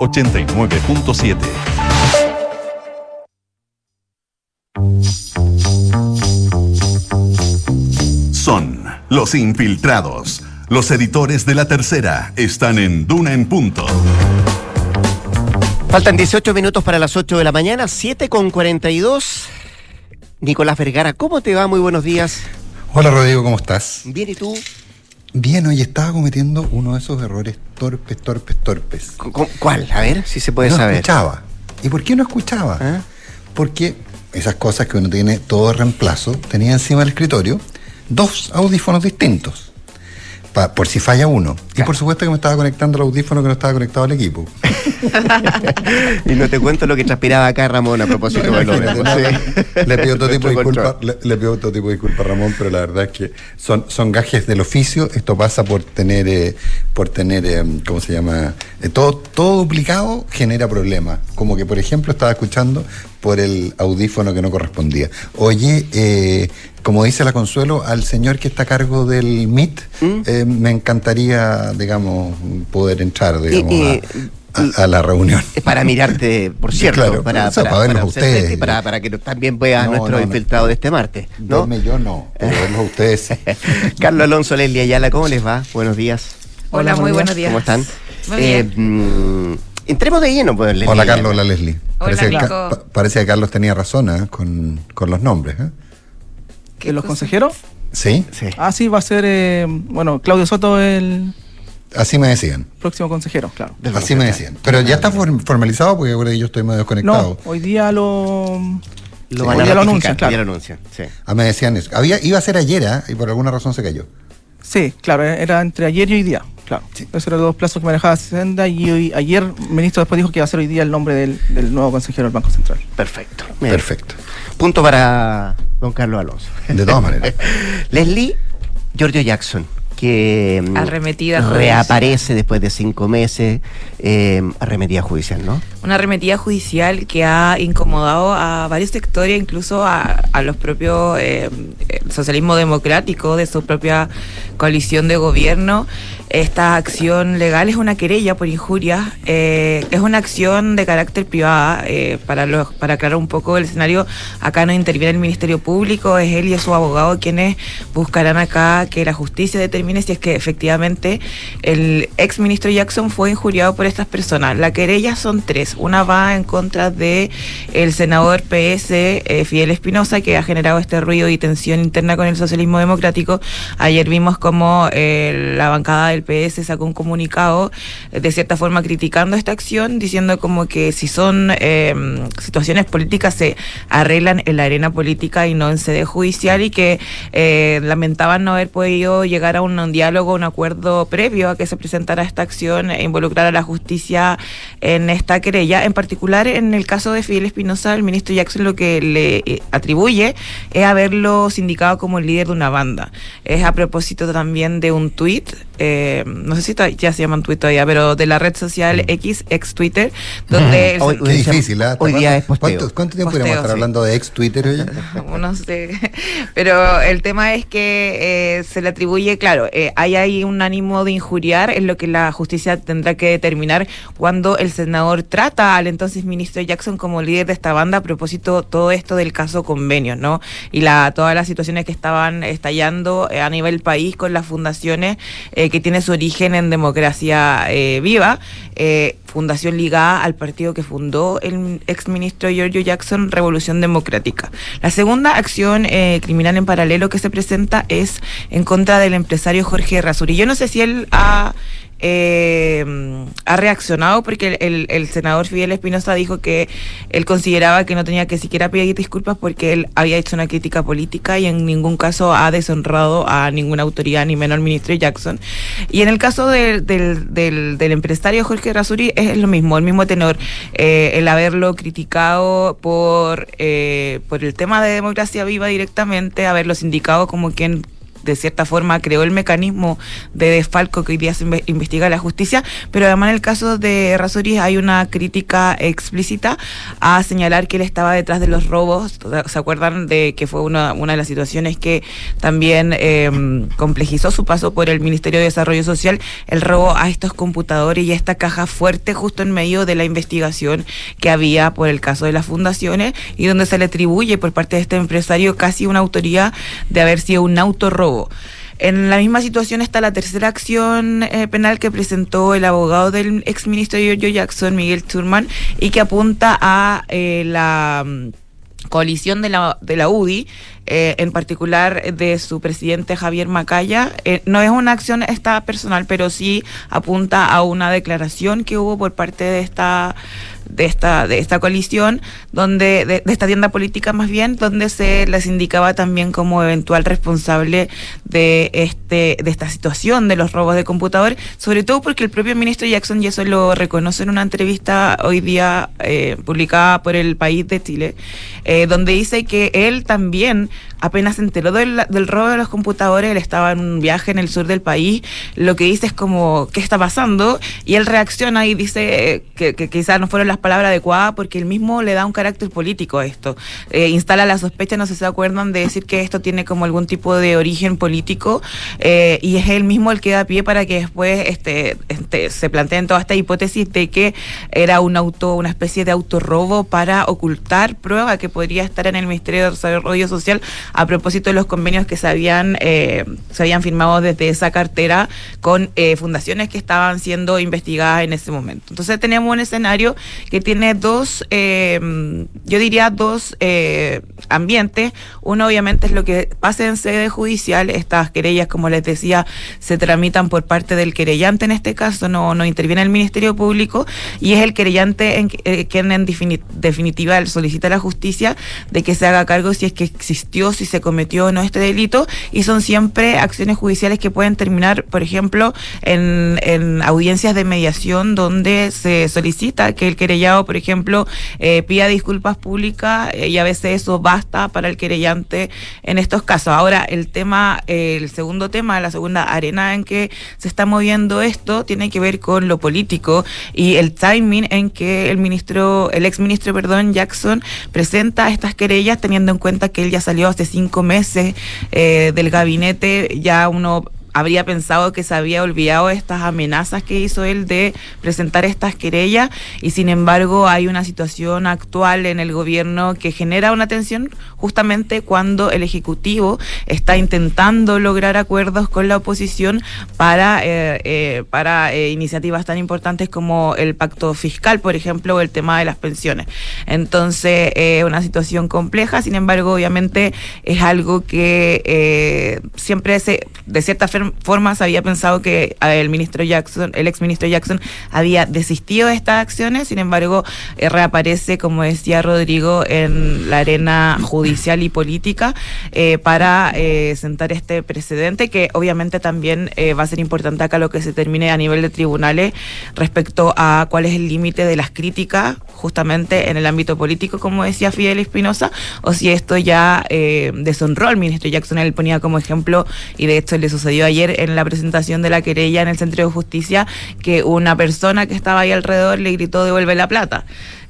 89.7. Son los infiltrados. Los editores de la tercera están en Duna en punto. Faltan 18 minutos para las 8 de la mañana, 7 con 42. Nicolás Vergara, ¿cómo te va? Muy buenos días. Hola Rodrigo, ¿cómo estás? Bien, ¿y tú? Bien, hoy estaba cometiendo uno de esos errores torpes, torpes, torpes. ¿Cu- cu- ¿Cuál? A ver, si se puede no saber. escuchaba. ¿Y por qué no escuchaba? ¿Ah? Porque esas cosas que uno tiene todo reemplazo, tenía encima del escritorio dos audífonos distintos. Pa- por si falla uno. Y por supuesto que me estaba conectando el audífono que no estaba conectado al equipo. y no te cuento lo que transpiraba acá Ramón a propósito de no, le pido todo tipo de control. le, le pido todo tipo de disculpas, Ramón, pero la verdad es que son, son gajes del oficio. Esto pasa por tener, eh, por tener, eh, ¿cómo se llama? Eh, todo, todo duplicado genera problemas. Como que, por ejemplo, estaba escuchando por el audífono que no correspondía. Oye, eh, como dice la Consuelo, al señor que está a cargo del MIT, ¿Mm? eh, me encantaría, digamos, poder entrar, digamos, y- a, a- a la reunión. Es para mirarte, por cierto, Claro, para, o sea, para verlos a observarte ustedes. y para, para que también veas No, nuestro no, no. infiltrado de este martes. ¿no? Yo no, pero verlos a ustedes. Carlos Alonso, Leslie Ayala, ¿cómo les va? Buenos días. Hola, muy buenos días. ¿Cómo están? Muy Eh, bien. mm, entremos de lleno, pues, Leslie Hola. Carlos, hola Leslie. Hola, parece, que, parece que Carlos tenía razón ¿eh? con, con los nombres. ¿eh? ¿Qué ¿De los cosa? consejeros? ¿Sí? Sí. Ah, sí, va a ser, eh, bueno, Claudio Soto el Así me decían. próximo consejero, claro. Así me decían. Pero ya está form- formalizado porque ahora yo estoy medio desconectado. No, hoy día lo... Lo Sí, van a lo anuncian, claro. ya lo anuncian, sí. Ah, me decían eso. Había, iba a ser ayer ¿eh? y por alguna razón se cayó. Sí, claro, eh, era entre ayer y hoy día, claro. Sí. Esos eran los dos plazos que manejaba Hacienda y hoy, ayer el ministro después dijo que iba a ser hoy día el nombre del, del nuevo consejero del Banco Central. Perfecto. Perfecto. Punto para, don Carlos Alonso. De todas maneras. Leslie, Giorgio Jackson, que mm, Arremetida judicial. reaparece después de cinco meses, eh, arremetida judicial, ¿no? Una arremetida judicial que ha incomodado a varios sectores, incluso a, a los propios eh, el socialismo democrático de su propia coalición de gobierno. Esta acción legal es una querella por injurias, eh, es una acción de carácter privada. eh, para, los, para aclarar un poco el escenario, acá no interviene el Ministerio Público, es él y su abogado quienes buscarán acá que la justicia determine si es que efectivamente el ex ministro Jackson fue injuriado por estas personas. La querella son tres. Una va en contra de el senador PS eh, Fidel Espinosa, que ha generado este ruido y tensión interna con el socialismo democrático. Ayer vimos como la bancada del PS sacó un comunicado eh, de cierta forma criticando esta acción, diciendo como que si son eh, situaciones políticas se arreglan en la arena política y no en sede judicial y que eh, lamentaban no haber podido llegar a un, diálogo, un acuerdo previo a que se presentara esta acción e involucrar a la justicia en esta querella. En particular, en el caso de Fidel Espinosa, el ministro Jackson lo que le eh, atribuye es haberlo sindicado como el líder de una banda. Es a propósito también de un tuit, no sé si ya se llaman tuit todavía, pero de la red social X, ex Twitter, donde... el Hoy, qué difícil, ¿ah? hoy día es posteo. ¿Cuánto, cuánto tiempo Posteo, estar sí. hablando de ex Twitter hoy? no sé. Pero el tema es que eh, se le atribuye, claro, eh, hay ahí un ánimo de injuriar, es lo que la justicia tendrá que determinar cuando el senador trata al entonces ministro Jackson como líder de esta banda a propósito todo esto del caso convenios, ¿no? Y la, todas las situaciones que estaban estallando eh, a nivel país con las fundaciones eh, que tiene su origen en democracia eh, viva, eh, fundación ligada al partido que fundó el exministro Giorgio Jackson, Revolución Democrática. La segunda acción eh, criminal en paralelo que se presenta es en contra del empresario Jorge Razuri. Yo no sé si él ha eh, ha reaccionado porque el, el- el senador Fidel Espinosa dijo que él consideraba que no tenía que siquiera pedir disculpas porque él había hecho una crítica política y en ningún caso ha deshonrado a ninguna autoridad, ni menos al ministro Jackson. Y en el caso del, del, del- del empresario Jorge Razuri es lo mismo, el mismo tenor, eh, el haberlo criticado por, eh, por el tema de democracia viva directamente, haberlos indicado como quien de cierta forma creó el mecanismo de desfalco que hoy día se inve- investiga la justicia, pero además en el caso de Razuri hay una crítica explícita a señalar que él estaba detrás de los robos. ¿Se acuerdan de que fue una, una de las situaciones que también eh, complejizó su paso por el Ministerio de Desarrollo Social, el robo a estos computadores y a esta caja fuerte justo en medio de la investigación que había por el caso de las fundaciones y donde se le atribuye por parte de este empresario casi una autoría de haber sido un autorrobo. En la misma situación está la tercera acción eh, penal que presentó el abogado del exministro Giorgio Jackson, Miguel Turman, y que apunta a eh, la mm, coalición de la, de la UDI, eh, en particular de su presidente Javier Macaya. No es una acción esta personal, pero sí apunta a una declaración que hubo por parte de esta de esta de esta coalición donde de, de esta tienda política más bien donde se les indicaba también como eventual responsable de este de esta situación de los robos de computador sobre todo porque el propio ministro Jackson y eso lo reconoce en una entrevista hoy día eh, publicada por el país de Chile eh, donde dice que él también apenas se enteró del, del robo de los computadores, él estaba en un viaje en el sur del país, lo que dice es como, ¿qué está pasando? Y él reacciona y dice que, que quizás no fueron las palabras adecuadas porque él mismo le da un carácter político a esto. Eh, instala la sospecha, no sé si se acuerdan, de decir que esto tiene como algún tipo de origen político eh, y es él mismo el que da pie para que después este, este, se planteen toda esta hipótesis de que era un auto, una especie de autorrobo para ocultar prueba que podría estar en el Ministerio de Desarrollo Social a propósito de los convenios que se habían, eh, se habían firmado desde esa cartera con fundaciones que estaban siendo investigadas en ese momento. Entonces tenemos un escenario que tiene dos, eh, yo diría dos eh, ambientes. Uno obviamente es lo que pasa en sede judicial, estas querellas, como les decía, se tramitan por parte del querellante en este caso, no, no interviene el Ministerio Público y es el querellante en, eh, quien en defini- definitiva solicita a la justicia de que se haga cargo si es que existió si se cometió o no este delito, y son siempre acciones judiciales que pueden terminar, por ejemplo, en, en audiencias de mediación donde se solicita que el por ejemplo, eh, pida disculpas públicas eh, y a veces eso basta para el querellante en estos casos. Ahora, el tema, eh, el segundo tema, la segunda arena en que se está moviendo esto tiene que ver con lo político y el timing en que el ministro, el ex ministro, perdón, Jackson presenta estas querellas teniendo en cuenta que él ya salió hace cinco meses eh, del gabinete, ya uno habría pensado que se había olvidado estas amenazas que hizo él de presentar estas querellas y sin embargo hay una situación actual en el gobierno que genera una tensión justamente cuando el Ejecutivo está intentando lograr acuerdos con la oposición para, eh, eh, para eh, iniciativas tan importantes como el pacto fiscal, por ejemplo, o el tema de las pensiones. Entonces, es una situación compleja, sin embargo, obviamente es algo que siempre se, de cierta forma, forma se había pensado que eh, el ministro Jackson, el ex ministro Jackson, había desistido de estas acciones, sin embargo, eh, reaparece, como decía Rodrigo, en la arena judicial y política eh, para sentar este precedente, que obviamente también va a ser importante acá lo que se termine a nivel de tribunales respecto a cuál es el límite de las críticas justamente en el ámbito político, como decía Fidel Espinosa, o si esto ya deshonró al ministro Jackson, él ponía como ejemplo, y de hecho le sucedió ayer en la presentación de la querella en el Centro de Justicia que una persona que estaba ahí alrededor le gritó devuelve la plata.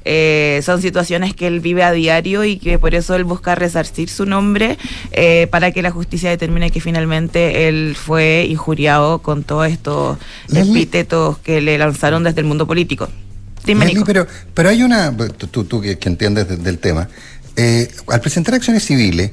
Eh, son situaciones que él vive a diario y que por eso él busca resarcir su nombre eh, para que la justicia determine que finalmente él fue injuriado con todos estos epítetos que le lanzaron desde el mundo político. Dime, pero, pero hay una, tú, tú que, entiendes del tema, eh, al presentar acciones civiles,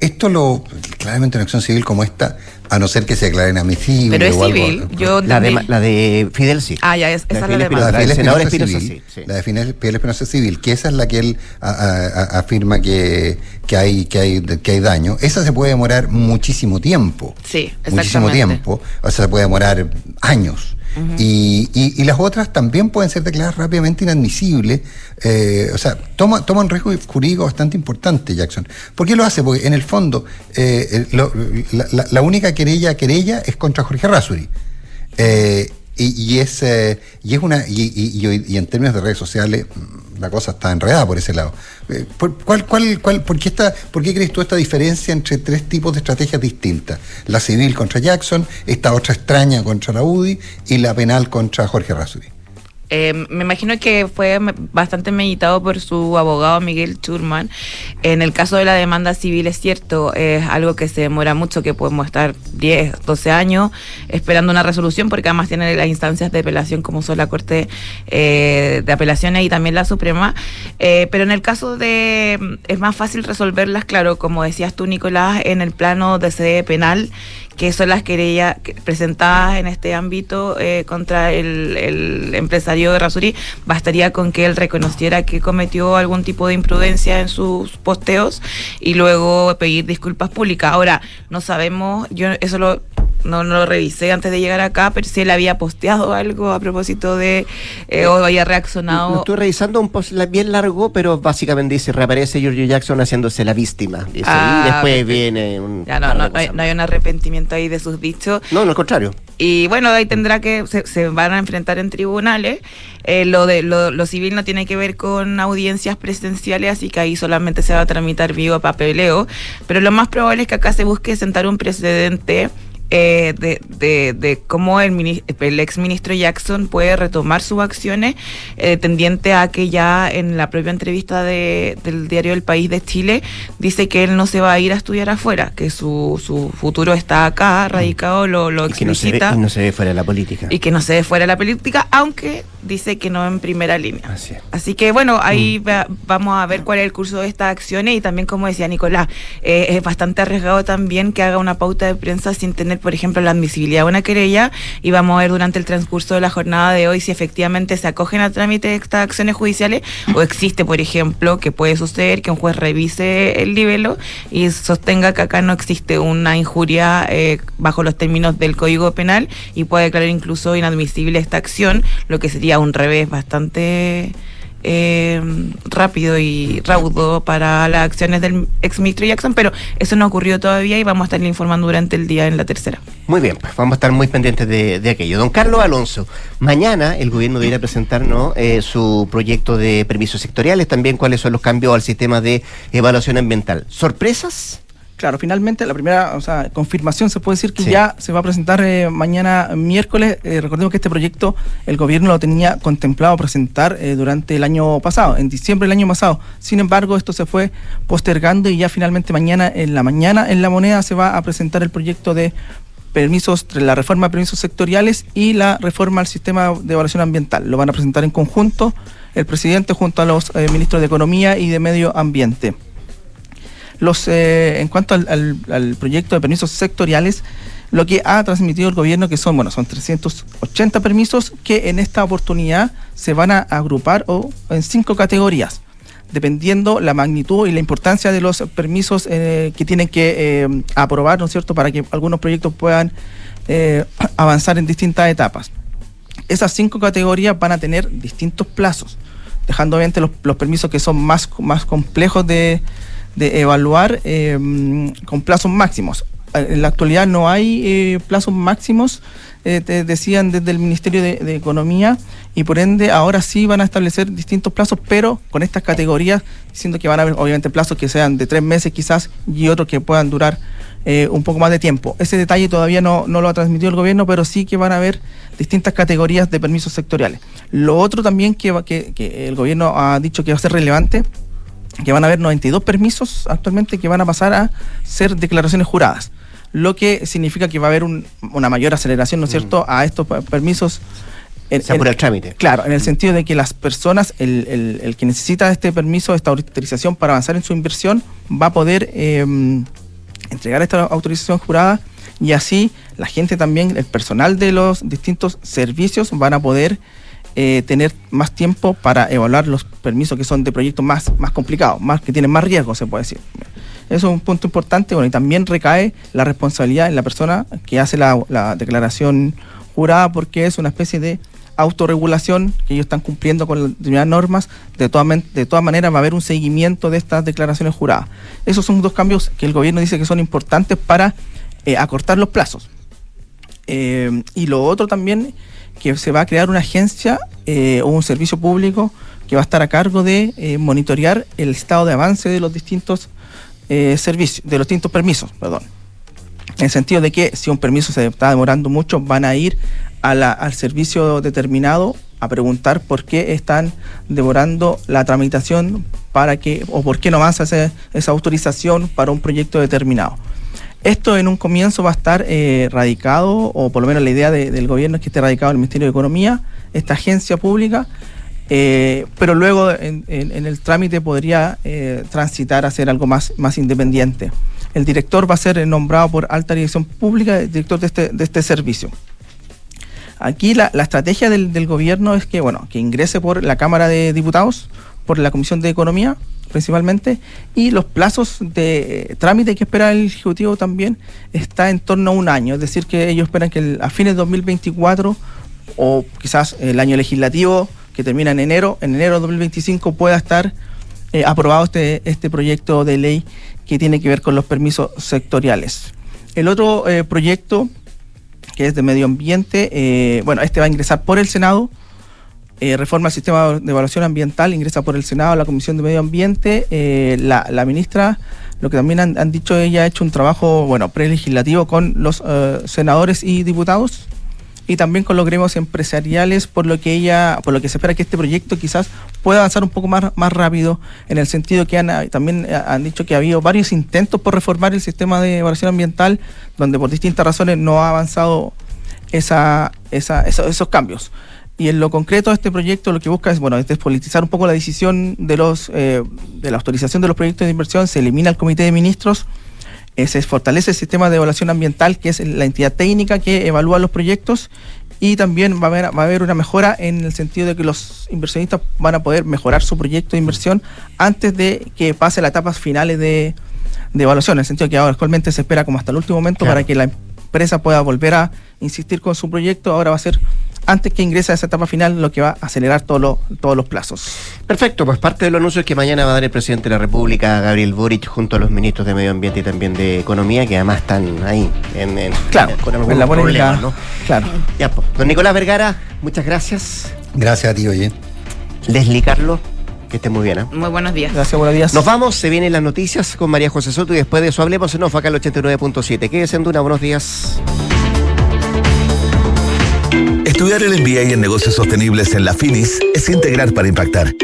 esto lo, claramente una acción civil como esta, a no ser que se declaren admisible. Pero es civil. Yo la, de, la de Fidel sí. Ah, ya, es, esa la, de la de senador Espinosa, sí, La de Fidel, Espinosa civil, que esa es la que él afirma que, que, hay, que, hay, que hay daño. Esa se puede demorar muchísimo tiempo. Sí, exactamente. Muchísimo tiempo. O sea, se puede demorar años y, y, las otras también pueden ser declaradas rápidamente inadmisibles. Eh, o sea, toma, toma un riesgo jurídico bastante importante, Jackson. ¿Por qué lo hace? Porque en el fondo, eh, la, única querella querella es contra Jorge Rasuri. Eh, y, es, y es una y, y, en términos de redes sociales la cosa está enredada por ese lado. Eh, ¿Por, cuál, cuál, cuál, por, qué está, ¿Por qué crees tú esta diferencia entre tres tipos de estrategias distintas? La civil contra Jackson, esta otra extraña contra la UDI y la penal contra Jorge Rasuri. Eh, me imagino que fue bastante meditado por su abogado Miguel Churman. En el caso de la demanda civil es cierto, es algo que se demora mucho, que podemos estar 10, 12 años esperando una resolución, porque además tiene las instancias de apelación como son la Corte eh, de Apelaciones y también la Suprema. Eh, pero en el caso de, es más fácil resolverlas, claro, como decías tú, Nicolás, en el plano de sede penal que son las querellas presentadas en este ámbito eh, contra el, empresario de Rasuri, bastaría con que él reconociera que cometió algún tipo de imprudencia en sus posteos y luego pedir disculpas públicas. Ahora, no sabemos, yo eso lo no, no, lo revisé antes de llegar acá, pero si él había posteado algo a propósito de, eh, o había reaccionado. Estoy revisando un post bien largo, pero básicamente dice, reaparece Giorgio Jackson haciéndose la víctima. y ah, después viene un... Ya, no, no, hay, un arrepentimiento ahí de sus dichos. No, no, al contrario. Y bueno, ahí tendrá que, se, van a enfrentar en tribunales. Eh, lo de lo, lo, civil no tiene que ver con audiencias presenciales, así que ahí solamente se va a tramitar vivo papeleo. Pero lo más probable es que acá se busque sentar un precedente eh, de, de, de, cómo el, el ex ministro Jackson puede retomar sus acciones, eh, tendiente a que ya en la propia entrevista de, del diario El País de Chile dice que él no se va a ir a estudiar afuera, que su, su futuro está acá, radicado, lo, lo explicita. Y no, se ve, fuera de la política. Y que no se ve fuera de la política, aunque dice que no en primera línea. Así, que bueno, ahí mm. vamos a ver cuál es el curso de estas acciones y también, como decía Nicolás, eh, es bastante arriesgado también que haga una pauta de prensa sin tener por ejemplo, la admisibilidad de una querella y vamos a ver durante el transcurso de la jornada de hoy si efectivamente se acogen a trámite de estas acciones judiciales o existe, por ejemplo, que puede suceder que un juez revise el libelo y sostenga que acá no existe una injuria eh, bajo los términos del Código Penal y puede declarar incluso inadmisible esta acción, lo que sería un revés bastante eh, rápido y raudo para las acciones del ex ministro Jackson, pero eso no ocurrió todavía y vamos a estar informando durante el día en la tercera. Muy bien, pues vamos a estar muy pendientes de, de aquello. Don Carlos Alonso, mañana el gobierno debería presentar ¿no? Eh, su proyecto de permisos sectoriales, también cuáles son los cambios al sistema de evaluación ambiental. ¿Sorpresas? Claro, finalmente la primera o sea, confirmación se puede decir que Sí. ya se va a presentar eh, mañana miércoles. Eh, recordemos que este proyecto el gobierno lo tenía contemplado presentar eh, durante el año pasado, en diciembre del año pasado. Sin embargo, esto se fue postergando y ya finalmente mañana en la mañana en la moneda se va a presentar el proyecto de permisos, la reforma de permisos sectoriales y la reforma al sistema de evaluación ambiental. Lo van a presentar en conjunto el presidente junto a los eh, ministros de Economía y de Medio Ambiente. Los, eh, en cuanto al, al- proyecto de permisos sectoriales, lo que ha transmitido el gobierno, que son, bueno, son 380 permisos que en esta oportunidad se van a agrupar o, en cinco categorías, dependiendo la magnitud y la importancia de los permisos eh, que tienen que eh, aprobar, ¿no es cierto?, para que algunos proyectos puedan avanzar en distintas etapas. Esas cinco categorías van a tener distintos plazos, dejando obviamente los, los permisos que son más, más complejos de, de evaluar eh, con plazos máximos. Eh, En la actualidad no hay eh, plazos máximos, eh, te decían desde el Ministerio de, Economía, y por ende ahora sí van a establecer distintos plazos, pero con estas categorías, diciendo que van a haber obviamente plazos que sean de tres meses quizás y otros que puedan durar un poco más de tiempo. Ese detalle todavía no, no lo ha transmitido el gobierno, pero sí que van a haber distintas categorías de permisos sectoriales. Lo otro también que, que, que el gobierno ha dicho que va a ser relevante, que van a haber 92 permisos actualmente que van a pasar a ser declaraciones juradas, lo que significa que va a haber un- una mayor aceleración, ¿no es cierto?, a estos permisos. En, Se apura el trámite. Claro, en el sentido de que las personas, el, el- el que necesita este permiso, esta autorización para avanzar en su inversión, va a poder eh, entregar esta autorización jurada y así la gente también, el personal de los distintos servicios van a poder eh, tener más tiempo para evaluar los permisos que son de proyectos más, más complicados, más que tienen más riesgo, se puede decir. Eso es un punto importante, bueno, y también recae la responsabilidad en la persona que hace la, la declaración jurada porque es una especie de autorregulación que ellos están cumpliendo con las determinadas normas, de todas de todas maneras va a haber un seguimiento de estas declaraciones juradas. Esos son dos cambios que el gobierno dice que son importantes para eh, acortar los plazos. Eh, y lo otro también, que se va a crear una agencia eh, o un servicio público que va a estar a cargo de eh, monitorear el estado de avance de los distintos eh, servicios, de los distintos permisos, perdón. En el sentido de que si un permiso se está demorando mucho, van a ir a la- al servicio determinado a preguntar por qué están demorando la tramitación para que, o por qué no avanza esa autorización para un proyecto determinado. Esto en un comienzo va a estar eh, radicado, o por lo menos la idea de- del gobierno es que esté radicado en el Ministerio de Economía, esta agencia pública, eh, pero luego en, el trámite podría eh, transitar a ser algo más, más independiente. El director va a ser nombrado por alta dirección pública, director de este, de este servicio. Aquí la, la estrategia del, del gobierno es que, bueno, que ingrese por la Cámara de Diputados, por la Comisión de Economía principalmente, y los plazos de trámite que espera el Ejecutivo también está en torno a un año, es decir, que ellos esperan que el- a fines de 2024 o quizás el año legislativo que termina en enero, en enero de 2025 pueda estar eh, aprobado este, este proyecto de ley que tiene que ver con los permisos sectoriales. El otro eh, proyecto que es de medio ambiente, eh, bueno, este va a ingresar por el Senado, eh, reforma al sistema de evaluación ambiental, ingresa por el Senado a la Comisión de Medio Ambiente, eh, la, ministra, lo que también han, dicho, ella ha hecho un trabajo, bueno, prelegislativo con los eh, senadores y diputados y también con los gremios empresariales, por lo que ella, por lo que se espera que este proyecto quizás pueda avanzar un poco más, más rápido, en el sentido que también han dicho que ha habido varios intentos por reformar el sistema de evaluación ambiental, donde por distintas razones no ha avanzado esos cambios. Y en lo concreto, este proyecto lo que busca es, bueno, es despolitizar un poco la decisión de los eh, de la autorización de los proyectos de inversión, se elimina el comité de ministros, eh, se fortalece el sistema de evaluación ambiental, que es la entidad técnica que evalúa los proyectos, y también va a haber, va a haber una mejora en el sentido de que los inversionistas van a poder mejorar su proyecto de inversión antes de que pase las etapas finales de, de evaluación, en el sentido que ahora actualmente se espera como hasta el último momento Claro. para que la empresa pueda volver a insistir con su proyecto, ahora va a ser antes que ingrese a esa etapa final, lo que va a acelerar todo lo- todos los plazos. Perfecto, pues parte de los anuncios que mañana va a dar el presidente de la República, Gabriel Boric, junto a los ministros de Medio Ambiente y también de Economía, que además están ahí en, en- Claro, con en algunos la polémica, problemas, ¿no? Claro. Ya, pues. Don Nicolás Vergara, muchas gracias. Gracias a ti, oye. Leslie Carlos, que esté muy bien. ¿eh? Muy buenos días. Gracias, buenos días. Nos vamos, se vienen las noticias con María José Soto y después de eso hablemos en off acá el 89.7. Quédese en Duna, buenos días. Estudiar el MBA en negocios sostenibles en la FINIS es integrar para impactar.